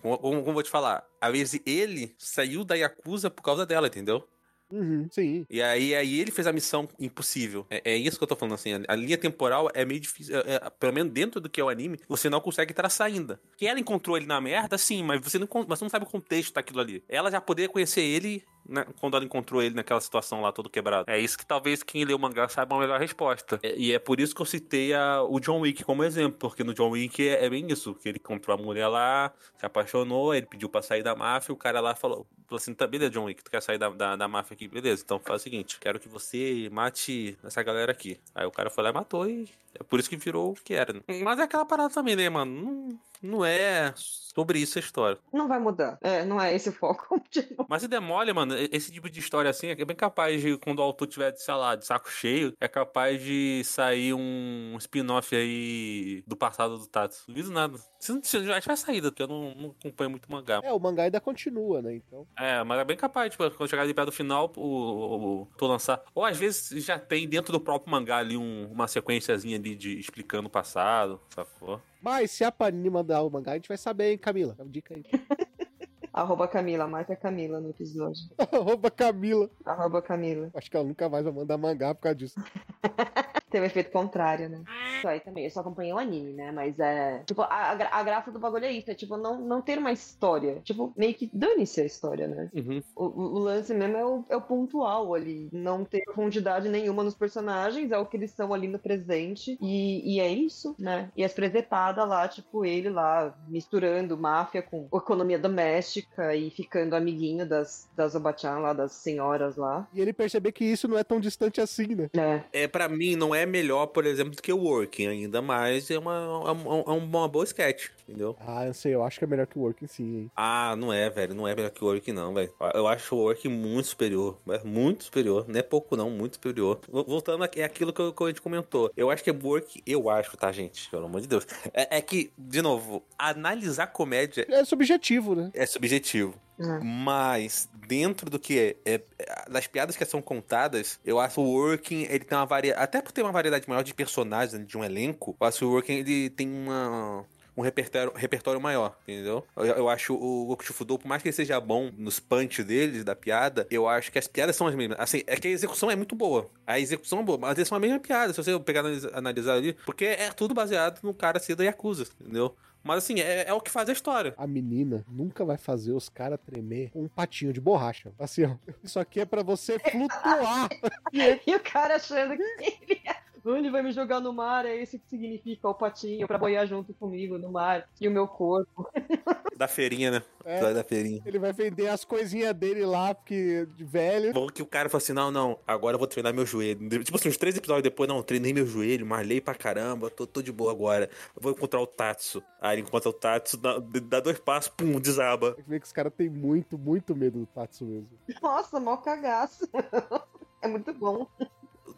Speaker 2: Como, como vou te falar? Às vezes ele saiu da Yakuza por causa dela, entendeu?
Speaker 1: Uhum, sim.
Speaker 2: E aí, aí ele fez a missão impossível. É, é isso que eu tô falando, assim. A, a linha temporal é meio difícil. é- é- pelo menos dentro do que é o anime, você não consegue traçar ainda. Que ela encontrou ele na merda, sim, mas você não, você não sabe o contexto daquilo ali. Ela já poderia conhecer ele né, quando ela encontrou ele naquela situação lá, todo quebrado. É isso que talvez quem lê o mangá saiba a melhor resposta. É- e é por isso que eu citei a- o John Wick como exemplo, porque no John Wick é, é bem isso, que ele encontrou a mulher lá, se apaixonou, ele pediu pra sair da máfia, o cara lá falou, falou assim, tá, beleza, John Wick, tu quer sair da, da, da máfia aqui? Beleza, então faz o seguinte, quero que você mate essa galera aqui. Aí o cara foi lá e matou e é por isso que virou o que era. né? Mas é aquela parada também, né, mano? Não, não é sobre isso a história.
Speaker 3: Não vai mudar. É, não é esse o foco.
Speaker 2: Mas se demole, mano, esse tipo de história assim é bem capaz de, quando o autor tiver, sei lá, de saco cheio, é capaz de sair um spin-off aí do passado do Tatsu. Não duvido nada. Se não, que vai sair, porque eu não, não acompanho muito mangá.
Speaker 1: É, o mangá ainda continua, né? Então.
Speaker 2: É, mas é bem capaz, tipo, quando chegar ali perto do final, o, o, o- tu lançar. Ou às vezes já tem dentro do próprio mangá ali um- uma sequenciazinha ali de explicando o passado, sacou?
Speaker 1: Mas se a Panini mandar o mangá, a gente vai saber, hein, Camila? Dá uma dica aí.
Speaker 3: arroba Camila, marca Camila no episódio.
Speaker 1: Arroba Camila.
Speaker 3: Arroba Camila.
Speaker 1: Acho que ela nunca mais vai mandar mangá por causa disso.
Speaker 3: Tem o efeito contrário, né? Isso aí também. Eu só acompanhei o anime, né? Mas é. Tipo, a, a, gra- a graça do bagulho é isso. É tipo, não, não ter uma história. Tipo, meio que dane-se a história, né?
Speaker 2: Uhum.
Speaker 3: O, o- o lance mesmo é o, é o pontual ali. Não ter profundidade nenhuma nos personagens, é o que eles são ali no presente. E, e é isso, né? E as presepadas lá, tipo, ele lá misturando máfia com economia doméstica e ficando amiguinho das, das Obachan lá, das senhoras lá.
Speaker 1: E ele perceber que isso não é tão distante assim, né?
Speaker 3: É.
Speaker 2: É, pra mim, não é melhor, por exemplo, do que o Working ainda, mas é uma, é uma, é uma boa sketch, entendeu?
Speaker 1: Ah, eu sei, eu acho que é melhor que o Working sim, hein?
Speaker 2: Ah, não é, velho. Não é melhor que o Work, não, velho. Eu acho o Work muito superior. é Muito superior. Não é pouco, não. Muito superior. Vol- Voltando aqui, é aquilo que, eu- que a gente comentou. Eu acho que é Work, eu acho, tá, gente? Pelo amor de Deus. É, é que, de novo, analisar comédia
Speaker 1: É subjetivo, né?
Speaker 2: é subjetivo.
Speaker 3: É.
Speaker 2: Mas dentro do que é, é- das piadas que são contadas, eu acho o Working, ele tem uma variedade, até por ter uma variedade maior de personagens né, de um elenco, eu acho que o Working ele tem uma um repertório, repertório maior, entendeu? Eu, eu acho o Goku Shufudo, por mais que ele seja bom nos punch deles, da piada, eu acho que as piadas são as mesmas. Assim, é que a execução é muito boa. A execução é boa, mas eles são a mesma piada, se você pegar analisa- analisar ali, porque é tudo baseado no cara ser da Yakuza, entendeu? Mas assim, é, é o que faz a história.
Speaker 1: A menina nunca vai fazer os caras tremer com um patinho de borracha. Assim, ó. Isso aqui é pra você flutuar.
Speaker 3: E o cara achando que ele, ele vai me jogar no mar, é isso que significa o patinho pra boiar junto comigo no mar e o meu corpo.
Speaker 2: Da feirinha, né?
Speaker 1: É.
Speaker 2: Da feirinha.
Speaker 1: Ele vai vender as coisinhas dele lá, porque de velho.
Speaker 2: Bom que o cara falou assim: não, não, agora eu vou treinar meu joelho. Tipo assim, uns três episódios depois, não, treinei meu joelho, malhei pra caramba, tô, tô de boa agora. Eu vou encontrar o Tatsu. Aí ele encontra o Tatsu, dá, dá dois passos, pum, desaba.
Speaker 1: Tem que ver que os caras têm muito, muito medo do Tatsu mesmo.
Speaker 3: Nossa, mó cagaço. É muito bom.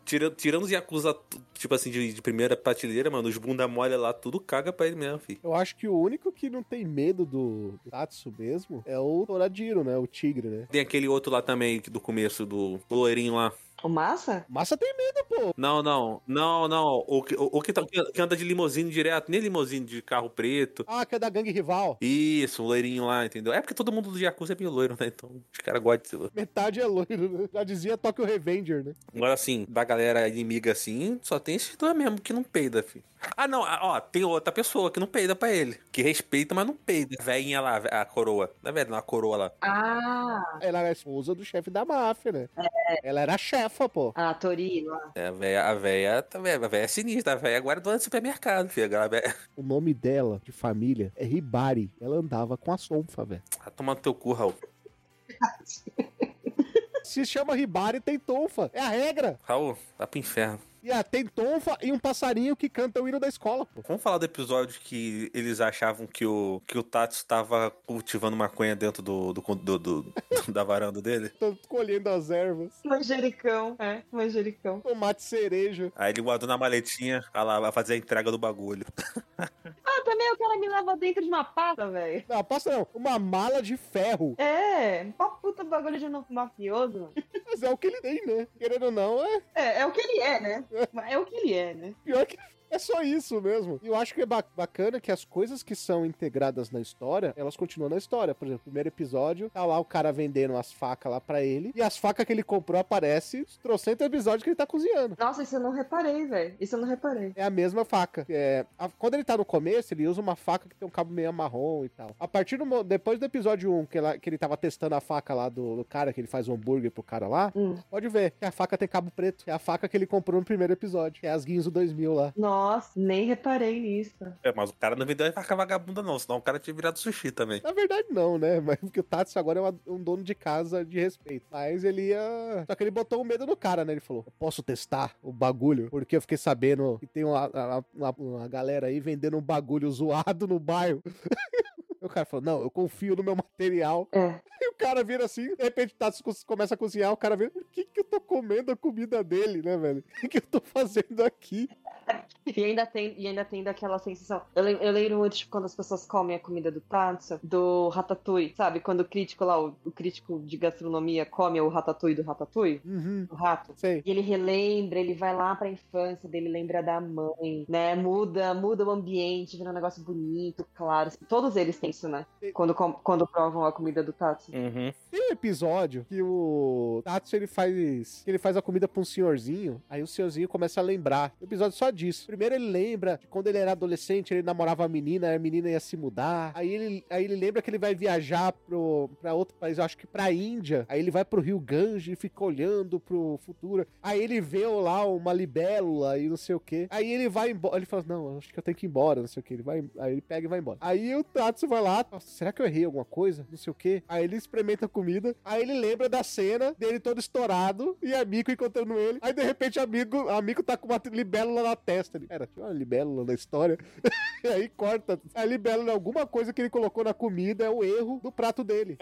Speaker 2: Tira, tirando os Yakuza, tipo assim, de, de primeira prateleira, mano, os bunda mole lá, tudo caga pra ele mesmo, filho.
Speaker 1: Eu acho que o único que não tem medo do Tatsu mesmo é o Toradiro, né? O tigre, né?
Speaker 2: Tem aquele outro lá também, do começo, do do loirinho lá.
Speaker 3: O Massa?
Speaker 1: Massa tem medo, pô.
Speaker 2: Não, não, não, não. O que, o, o que, tá- que anda de limousine direto, nem limousine de carro preto.
Speaker 1: Ah, que é da gangue rival.
Speaker 2: Isso, o loirinho lá, entendeu? É porque todo mundo do Yakuza é meio loiro, né? Então os caras gostam de ser loiro.
Speaker 1: Metade é loiro, né? Já dizia Tokyo Revenger, né?
Speaker 2: Agora, assim, da galera inimiga assim, só tem esses dois mesmo que não peida, filho. Ah, não, ah, ó, tem outra pessoa que não peida pra ele. Que respeita, mas não peida. Véinha lá, a coroa. Não é verdade, não, a coroa lá.
Speaker 3: Ah,
Speaker 1: Ela era a esposa do chefe da máfia, né? Ela era a chefa, pô.
Speaker 3: a Tori lá.
Speaker 2: É, a véia, a véia, tá vendo? A véia é sinistra, a véia agora é dona do supermercado, filho. A véia...
Speaker 1: O nome dela, de família, é Ribari. Ela andava com a Sonfa, velho.
Speaker 2: Tá tomando teu cu, Raul.
Speaker 1: Se chama Ribari, tem tonfa. É a regra.
Speaker 2: Raul, tá pro inferno.
Speaker 1: E ah, tem tonfa e um passarinho que canta o hino da escola, pô.
Speaker 2: Vamos falar do episódio que eles achavam que o, que o Tatsu tava cultivando maconha dentro do, do, do- do- da varanda dele.
Speaker 1: Tô colhendo as ervas.
Speaker 3: Manjericão. É, manjericão.
Speaker 1: Tomate cereja.
Speaker 2: Aí ele guardou na maletinha, ah lá, vai fazer a entrega do bagulho.
Speaker 3: Ah, também o cara me leva dentro de uma pata, velho.
Speaker 1: Não, passa não. Uma mala de ferro.
Speaker 3: É, uma puta bagulho de novo mafioso.
Speaker 1: Mas é o que ele tem, né? Querendo ou não, é
Speaker 3: É, é o que ele é, né? É o que ele é, né?
Speaker 1: pior que. É só isso mesmo. E eu acho que é ba- bacana que as coisas que são integradas na história, elas continuam na história. Por exemplo, o primeiro episódio, tá lá o cara vendendo as facas lá pra ele. E as facas que ele comprou aparece os trocentos episódios que ele tá cozinhando.
Speaker 3: Nossa, isso eu não reparei, velho. Isso eu não reparei.
Speaker 1: É a mesma faca. É, a- quando ele tá no começo, ele usa uma faca que tem um cabo meio marrom e tal. A partir do depois do episódio 1, que, ela- que ele tava testando a faca lá do, do cara, que ele faz o hambúrguer pro cara lá,
Speaker 3: Hum.
Speaker 1: pode ver que a faca tem cabo preto. É a faca que ele comprou no primeiro episódio. Que é as Guinzo 2000 lá.
Speaker 3: Nossa, nem reparei nisso.
Speaker 2: É, mas o cara não vendeu a faca vagabunda, não, senão o cara tinha virado sushi também.
Speaker 1: Na verdade, não, né? Mas porque o Tatsu agora é uma- um dono de casa de respeito. Mas ele ia. Só que ele botou um medo no cara, né? Ele falou: Eu posso testar o bagulho? Porque eu fiquei sabendo que tem uma, uma- uma galera aí vendendo um bagulho zoado no bairro. O cara falou: Não, eu confio no meu material.
Speaker 3: É.
Speaker 1: E o cara vira assim, de repente o Tatsu co- começa a cozinhar. O cara vira: Por que, que eu tô comendo a comida dele, né, velho? O que, que eu tô fazendo aqui?
Speaker 3: E ainda tem, e ainda tem daquela sensação. Eu, eu lembro muito, tipo, quando as pessoas comem a comida do Tatsu, do Ratatouille, sabe? Quando o crítico lá, o, o crítico de gastronomia come o Ratatouille do Ratatouille,
Speaker 1: Uhum,
Speaker 3: o rato.
Speaker 1: sei.
Speaker 3: E ele relembra, ele vai lá pra infância dele, lembra da mãe, né? Muda, muda o ambiente, vira um negócio bonito, claro. Todos eles têm isso, né? Quando, quando provam a comida do Tatsu.
Speaker 2: Uhum.
Speaker 1: Tem um episódio que o Tatsu ele faz. que ele faz a comida pra um senhorzinho. Aí o senhorzinho começa a lembrar. O episódio só disso. Primeiro ele lembra de quando ele era adolescente, ele namorava a menina, a menina ia se mudar. Aí ele, aí ele lembra que ele vai viajar pro, pra outro país, eu acho que pra Índia. Aí ele vai pro Rio Gange e fica olhando pro futuro. Aí ele vê lá uma libélula e não sei o que. Aí ele vai embora. Ele fala: Não, acho que eu tenho que ir embora, não sei o que. Ele vai, aí ele pega e vai embora. Aí o Tatsu vai lá, "Nossa, será que eu errei alguma coisa? Não sei o que. Aí ele experimenta a comida. Aí ele lembra da cena dele todo estourado e a Miko encontrando ele. Aí de repente a Miko, a Miko tá com uma libélula na testa. Ele, Era, tinha uma libélula na história. e aí corta. A libélula, alguma coisa que ele colocou na comida é o erro do prato dele.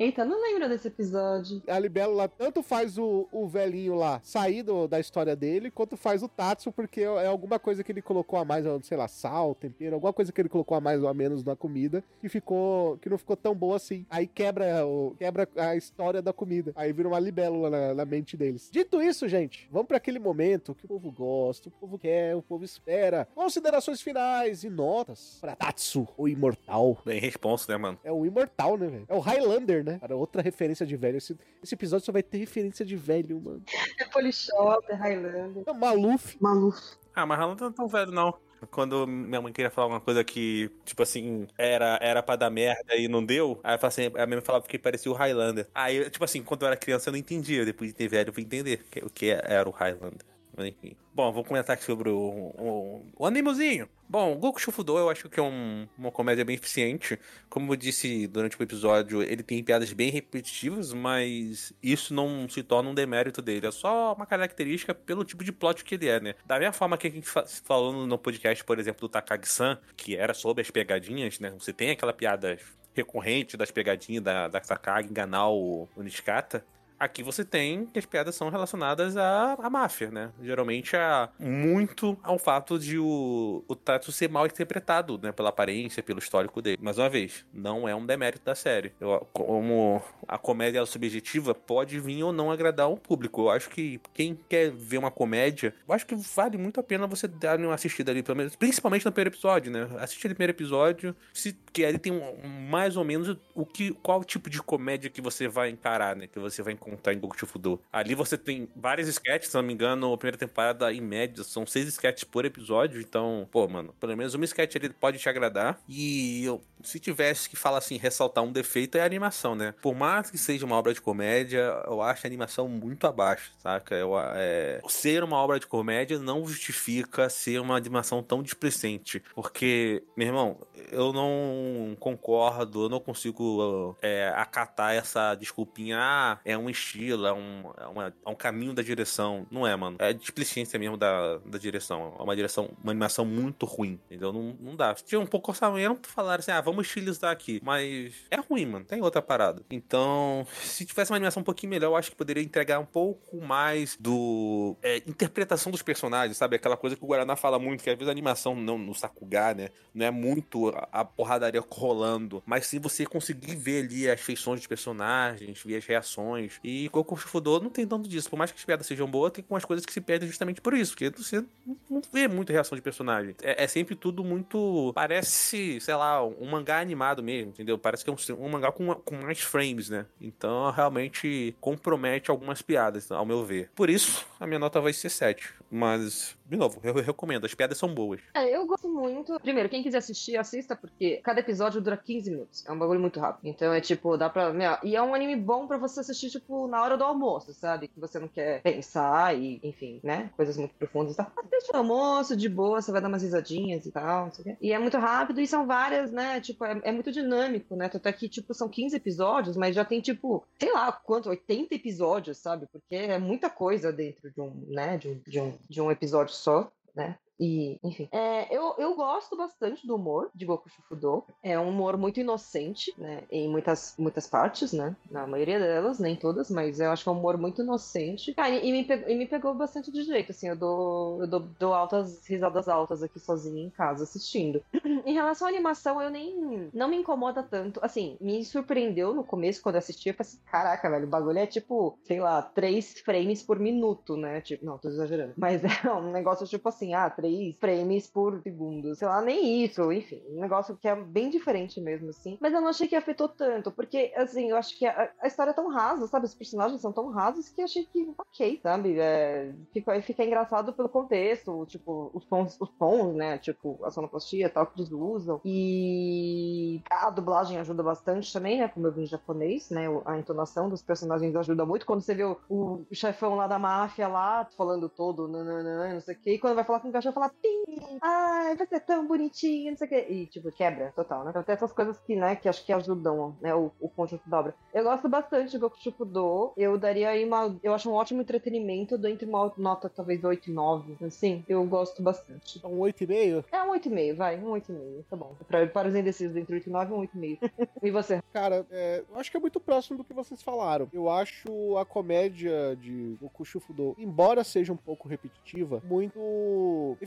Speaker 3: Eita, não lembro desse episódio.
Speaker 1: A libélula tanto faz o, o velhinho lá sair do- da história dele, quanto faz o Tatsu, porque é alguma coisa que ele colocou a mais, sei lá, sal, tempero, alguma coisa que ele colocou a mais ou a menos na comida, que ficou, que não ficou tão boa assim. Aí quebra, o, quebra a história da comida. Aí vira uma libélula na, na mente deles. Dito isso, gente, vamos para aquele momento que o povo gosta, o povo quer, o povo espera. Considerações finais e notas para Tatsu, o imortal.
Speaker 2: Bem responso, né, mano?
Speaker 1: É o imortal, né, velho? É o Highlander, né? Cara, outra referência de velho. Esse, esse episódio só vai ter referência de velho, mano.
Speaker 3: É Polishop, é Highlander.
Speaker 1: É o Maluf.
Speaker 3: Maluf.
Speaker 2: Ah, mas ela não é tão velho, não. Quando minha mãe queria falar alguma coisa que, tipo assim, era, era pra dar merda e não deu, aí eu falava assim, a minha mãe falava que parecia o Highlander. Aí, tipo assim, quando eu era criança eu não entendia, depois de ter velho eu fui entender o que era o Highlander. Enfim. Bom, vou comentar aqui sobre o, o, o animozinho. Bom, Goku Shufudo eu acho que é um- uma comédia bem eficiente. Como eu disse durante o episódio, ele tem piadas bem repetitivas, mas isso não se torna um demérito dele. É só uma característica pelo tipo de plot que ele é, né? Da mesma forma que a gente fa- falou no podcast, por exemplo, do Takagi-san, que era sobre as pegadinhas, né? Você tem aquela piada recorrente das pegadinhas da, da Takagi enganar o, o Nishikata. Aqui você tem que as piadas são relacionadas à, à máfia, né? Geralmente a muito ao fato de o, o Tatsu ser mal interpretado, né? Pela aparência, pelo histórico dele. Mais uma vez, não é um demérito da série. Eu- como a comédia é subjetiva, pode vir ou não agradar o público. Eu acho que quem quer ver uma comédia, eu acho que vale muito a pena você dar uma assistida ali, pelo menos, principalmente no primeiro episódio, né? Assiste o primeiro episódio, se que ali tem um- mais ou menos o que qual tipo de comédia que você vai encarar, né? Que você vai em Goku Fudo. Ali você tem vários sketches, se não me engano, a primeira temporada em média são seis sketches por episódio, então, pô, mano, pelo menos uma sketch ali pode te agradar. E eu, se tivesse que falar assim, ressaltar um defeito é a animação, né? Por mais que seja uma obra de comédia, eu acho a animação muito abaixo, saca? Eu, é, ser uma obra de comédia não justifica ser uma animação tão displicente, porque, meu irmão, eu não concordo, eu não consigo é, acatar essa desculpinha, ah, é um estilo, é um, é, uma- é um caminho da direção. Não é, mano. É displicência mesmo da, da direção. É uma direção, uma animação muito ruim, entendeu? Não, não dá. Se tinha um pouco orçamento, falaram assim, ah, vamos estilizar aqui. Mas é ruim, mano. Tem outra parada. Então, se tivesse uma animação um pouquinho melhor, eu acho que poderia entregar um pouco mais do... é, interpretação dos personagens, sabe? Aquela coisa que o Guaraná fala muito, que às vezes a animação não, no Sakuga, né? Não é muito a, a porradaria rolando, mas sim você conseguir ver ali as feições dos personagens, ver as reações. E Goku Shufudo não tem tanto disso. Por mais que as piadas sejam boas, tem algumas coisas que se perdem justamente por isso, porque você não vê muita reação de personagem. É, é sempre tudo muito. Parece, sei lá, um mangá animado mesmo, entendeu? Parece que é um, um mangá com, com mais frames, né? Então realmente compromete algumas piadas, ao meu ver. Por isso, a minha nota vai ser 7. Mas, de novo, eu recomendo, as piadas são boas.
Speaker 3: É, eu gosto muito. Primeiro, quem quiser assistir, assista, porque cada episódio dura 15 minutos. É um bagulho muito rápido. Então é tipo, dá pra. meu, e é um anime bom pra você assistir, tipo, na hora do almoço, sabe? Que você não quer pensar e, enfim, né? Coisas muito profundas e tal. Assiste no almoço, de boa, você vai dar umas risadinhas e tal, não sei o quê. E é muito rápido e são várias, né? Tipo, é, é muito dinâmico, né? Tanto é que, tipo, são 15 episódios, mas já tem, tipo, sei lá quanto, 80 episódios, sabe? Porque é muita coisa dentro de um, né? De um, de um, de um episódio só, né? E, enfim. É, eu, eu gosto bastante do humor de Goku Shufudo. É um humor muito inocente, né? Em muitas, muitas partes, né? Na maioria delas, nem todas, mas eu acho que é um humor muito inocente. E, e me pegou, e me pegou bastante de jeito, assim. Eu dou, eu dou, dou altas risadas altas aqui sozinha em casa assistindo. em relação à animação, eu nem. Não me incomoda tanto. Assim, me surpreendeu no começo quando eu assisti. Eu falei assim: caraca, velho, o bagulho é tipo, sei lá, três frames por minuto, né? Tipo, não, tô exagerando. Mas é um negócio tipo assim, ah, três frames por segundo. Sei lá, nem isso. Enfim, um negócio que é bem diferente mesmo, assim. Mas eu não achei que afetou tanto, porque, assim, eu acho que a, a história é tão rasa, sabe? Os personagens são tão rasos que eu achei que, ok, sabe? É, fica, fica engraçado pelo contexto, tipo, os tons, os tons, né? Tipo, a sonoplastia e tal que eles usam. E a dublagem ajuda bastante também, né? Como eu vi em japonês, né? A entonação dos personagens ajuda muito. Quando você vê o, o chefão lá da máfia lá, falando todo, nananã, não sei o quê, e quando vai falar com o cachorro, fala pim, ai, você é tão bonitinho, não sei o quê. E, tipo, quebra total, né? Então tem essas coisas que, né, que acho que ajudam, né, o, o conjunto da obra. Eu gosto bastante de Goku Shufudo. Eu daria aí uma. Eu acho um ótimo entretenimento. Eu dou entre uma nota talvez 8 e 9. Assim, eu gosto bastante.
Speaker 1: Um 8,5?
Speaker 3: É um 8,5, vai. Um 8,5. Tá bom. Pra, para os indecisos, entre 8 e 9, um 8,5. e você?
Speaker 1: Cara, é, eu acho que é muito próximo do que vocês falaram. Eu acho a comédia de Goku Shufudo, embora seja um pouco repetitiva, muito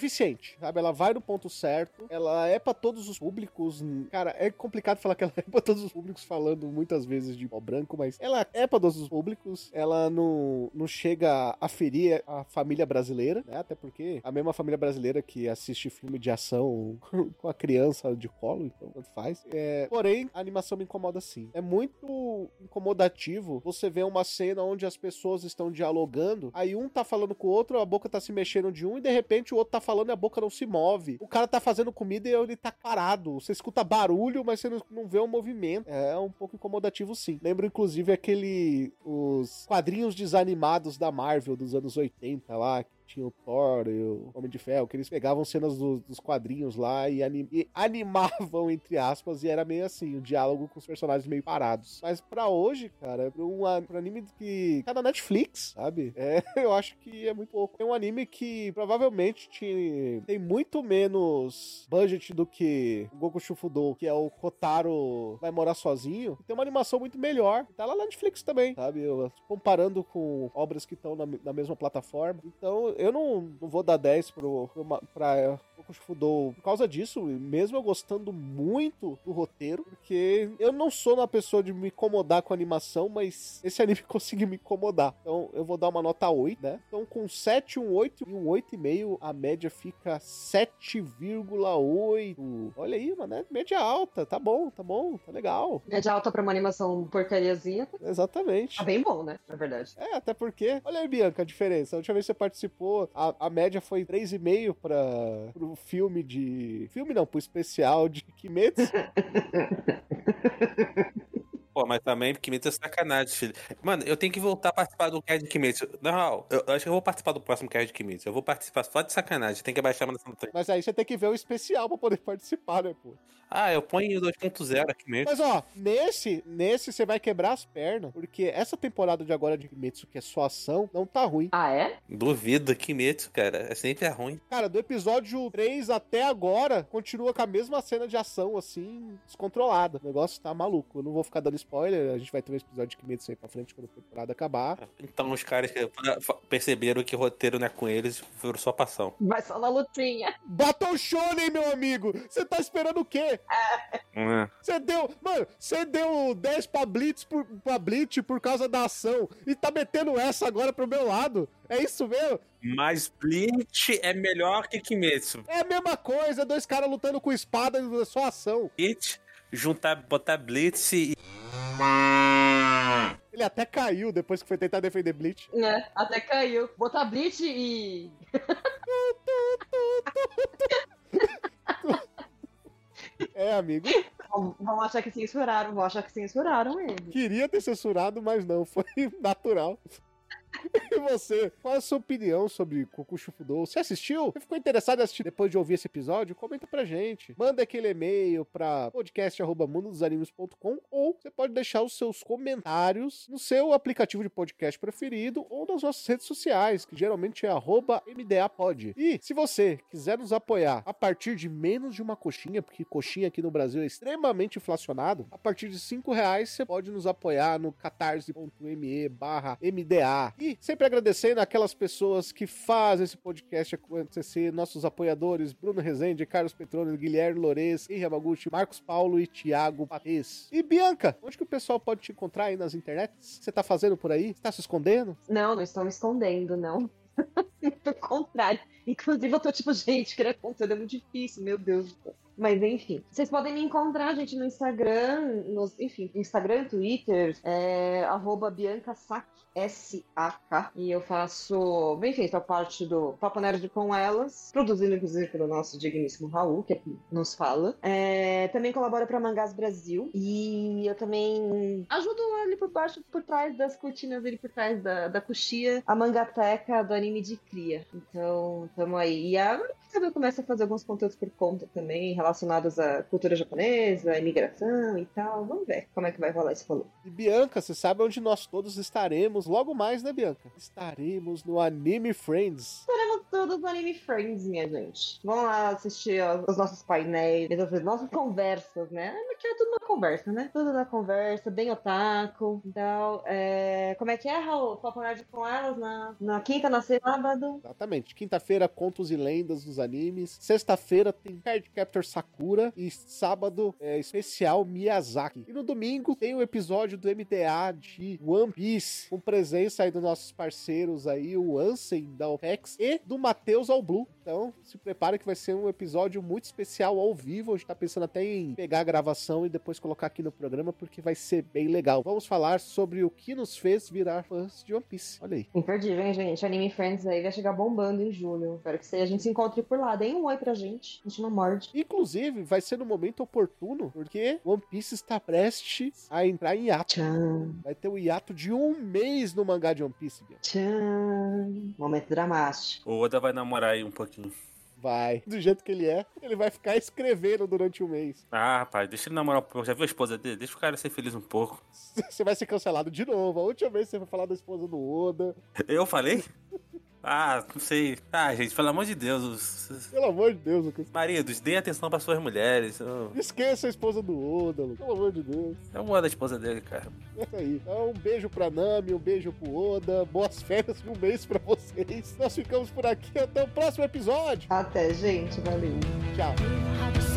Speaker 1: eficiente, sabe? Ela vai no ponto certo, ela é pra todos os públicos. Cara, é complicado falar que ela é pra todos os públicos, falando muitas vezes de pau branco, mas ela é pra todos os públicos. Ela não, não chega a ferir a família brasileira, né? Até porque a mesma família brasileira que assiste filme de ação com a criança de colo, então tanto faz. É, porém, a animação me incomoda sim. É muito incomodativo você ver uma cena onde as pessoas estão dialogando, aí um tá falando com o outro, a boca tá se mexendo de um, e de repente o outro tá falando e a boca não se move. O cara tá fazendo comida e ele tá parado. Você escuta barulho, mas você não, não vê o movimento. É um pouco incomodativo sim. Lembro inclusive aquele. os quadrinhos desanimados da Marvel dos anos 80 lá. Tinha o Thor o Homem de Ferro, que eles pegavam cenas do- dos quadrinhos lá e, anim- e animavam, entre aspas, e era meio assim, o diálogo com os personagens meio parados. Mas pra hoje, cara, pra um, anime que tá na Netflix, sabe? É, eu acho que é muito pouco. É um anime que provavelmente te- tem muito menos budget do que o Goku Shufudo, que é o Kotaro vai morar sozinho. Tem uma animação muito melhor. Tá lá na Netflix também, sabe? Comparando com obras que estão na, na mesma plataforma. Então, eu não, não vou dar 10 pro, pro, pra Goku Shufudo por causa disso, mesmo eu gostando muito do roteiro, porque eu não sou uma pessoa de me incomodar com a animação, mas esse anime conseguiu me incomodar. Então, eu vou dar uma nota 8, né? Então, com 7, um 8 e um 8,5, a média fica 7,8. Olha aí, mano, é média alta. Tá bom, tá bom, tá legal.
Speaker 3: Média alta pra uma animação porcariazinha,
Speaker 1: Exatamente.
Speaker 3: tá bem bom, né? Na verdade.
Speaker 1: É, até porque, olha aí, Bianca, a diferença. A última vez que você participou, a, a média foi 3,5 para pro filme de. Filme não, pro especial de Kimetsu.
Speaker 2: Pô, mas também Kimetsu é sacanagem, filho. Mano, eu tenho que voltar a participar do cast de Kimetsu. Não, eu, eu acho que eu vou participar do próximo cast de Kimetsu. Eu vou participar só de sacanagem. Tem que abaixar a manutenção do trem.
Speaker 1: Mas aí você tem que ver o especial pra poder participar, né, pô?
Speaker 2: Ah, eu ponho 2.0 Kimetsu.
Speaker 1: Mas ó, nesse, nesse você vai quebrar as pernas, porque essa temporada de agora de Kimetsu, que é só ação, não tá ruim.
Speaker 3: Ah, é?
Speaker 2: Duvido, Kimetsu, cara. É sempre é ruim.
Speaker 1: Cara, do episódio 3 até agora, continua com a mesma cena de ação, assim, descontrolada. O negócio tá maluco. Eu não vou ficar dando spoiler, a gente vai ter um episódio de Kimetsu aí pra frente quando a temporada acabar.
Speaker 2: Então os caras perceberam que o roteiro não é com eles, foram só passão.
Speaker 3: Vai só na lutinha.
Speaker 1: Battle Shonen, meu amigo! Você tá esperando o quê?
Speaker 2: Hum.
Speaker 1: Você deu. Mano, você deu 10 pra Blitz por, pra Blitz por causa da ação e tá metendo essa agora pro meu lado. É isso mesmo?
Speaker 2: Mas Bleach é melhor que Kimetsu.
Speaker 1: É a mesma coisa, dois caras lutando com espada e só ação.
Speaker 2: Bleach, juntar, botar Blitz e.
Speaker 1: Ele até caiu depois que foi tentar defender Bleach.
Speaker 3: né? Até caiu. Botar Bleach e.
Speaker 1: É, amigo.
Speaker 3: Vão vão achar que censuraram, vão achar que censuraram ele.
Speaker 1: Queria ter censurado, mas não, foi natural. E você, qual é a sua opinião sobre Kokushu Fudou? Você assistiu? Você ficou interessado em assistir depois de ouvir esse episódio? Comenta pra gente. Manda aquele e-mail pra podcast.mundosanimes.com ou você pode deixar os seus comentários no seu aplicativo de podcast preferido ou nas nossas redes sociais, que geralmente é arroba MDApod. E se você quiser nos apoiar a partir de menos de uma coxinha, porque coxinha aqui no Brasil é extremamente inflacionado, a partir de 5 reais você pode nos apoiar no catarse.me barra MDA. E sempre agradecendo aquelas pessoas que fazem esse podcast acontecer, nossos apoiadores, Bruno Rezende, Carlos Petrone, Guilherme Lores, Henri Yamaguchi, Marcos Paulo e Thiago Patês. E Bianca, onde que o pessoal pode te encontrar aí nas internets? Você tá fazendo por aí? Você tá se escondendo?
Speaker 3: Não, não estou me escondendo, não. Pelo contrário. Inclusive, eu tô tipo, gente, criar conteúdo é muito difícil, meu Deus. Mas enfim, vocês podem me encontrar, gente, no Instagram, nos, enfim, Instagram, Twitter, é, arroba Bianca S-A-K. E eu faço, enfim, sou parte do Papo Nerd com elas, produzido inclusive pelo nosso digníssimo Raul, que aqui nos fala. É, também colaboro para Mangás Brasil. E eu também ajudo ali por baixo, por trás das cortinas, ali por trás da, da coxia, a mangateca do anime de cria. Então, tamo aí. E sabe eu começo a fazer alguns conteúdos por conta também, relacionados à cultura japonesa, à imigração e tal. Vamos ver como é que vai rolar esse rolê.
Speaker 1: E Bianca, você sabe onde nós todos estaremos logo mais, né, Bianca? Estaremos no Anime Friends.
Speaker 3: Estaremos todos no Anime Friends, minha gente. Vamos lá assistir ó, os nossos painéis, as nossas conversas, né? Porque é tudo uma conversa, né? Tudo na conversa, bem otaku. Então, é... como é que é, Raul? Papo com elas na, na quinta, na sábado.
Speaker 1: Exatamente. Quinta-feira, contos e lendas dos animes. Sexta-feira tem Card Captor Sakura. E sábado, é especial Miyazaki. E no domingo tem o episódio do MDA de One Piece. Com presença aí dos nossos parceiros aí, o Ansem da OPEX e do Matheus ao Blue. Então, se prepare que vai ser um episódio muito especial ao vivo. A gente tá pensando até em pegar a gravação e depois colocar aqui no programa, porque vai ser bem legal. Vamos falar sobre o que nos fez virar fãs de One Piece. Olha aí.
Speaker 3: Imperdível, hein, gente? Anime Friends aí vai chegar bombando em julho. Espero que a gente se encontre por lá. Deem um oi pra gente. A gente não morde.
Speaker 1: Inclusive, vai ser no momento oportuno, porque One Piece está prestes a entrar em hiato.
Speaker 3: Tchan,
Speaker 1: Vai ter o hiato de um mês no mangá de One Piece, Bia.
Speaker 3: tchan. Momento dramático.
Speaker 2: O Oda vai namorar aí um pouquinho.
Speaker 1: Vai. Do jeito que ele é, ele vai ficar escrevendo durante um mês.
Speaker 2: Ah, rapaz, deixa ele namorar um pouco. Já viu a esposa dele? Deixa o cara ser feliz um pouco.
Speaker 1: Você vai ser cancelado de novo. A última vez você vai falar da esposa do Oda.
Speaker 2: Eu falei? Ah, não sei. Ah, gente, pelo amor de Deus. os-
Speaker 1: Pelo amor de Deus, Lucas.
Speaker 2: Maridos, deem atenção para suas mulheres. Eu,
Speaker 1: Esqueça a esposa do Oda, Lucas. Pelo amor de Deus.
Speaker 2: eu amo a esposa dele, cara.
Speaker 1: É isso aí. Então, um beijo pra Nami, um beijo pro Oda. Boas férias de um mês pra vocês. Nós ficamos por aqui. Até o próximo episódio.
Speaker 3: Até, gente. Valeu.
Speaker 1: Tchau.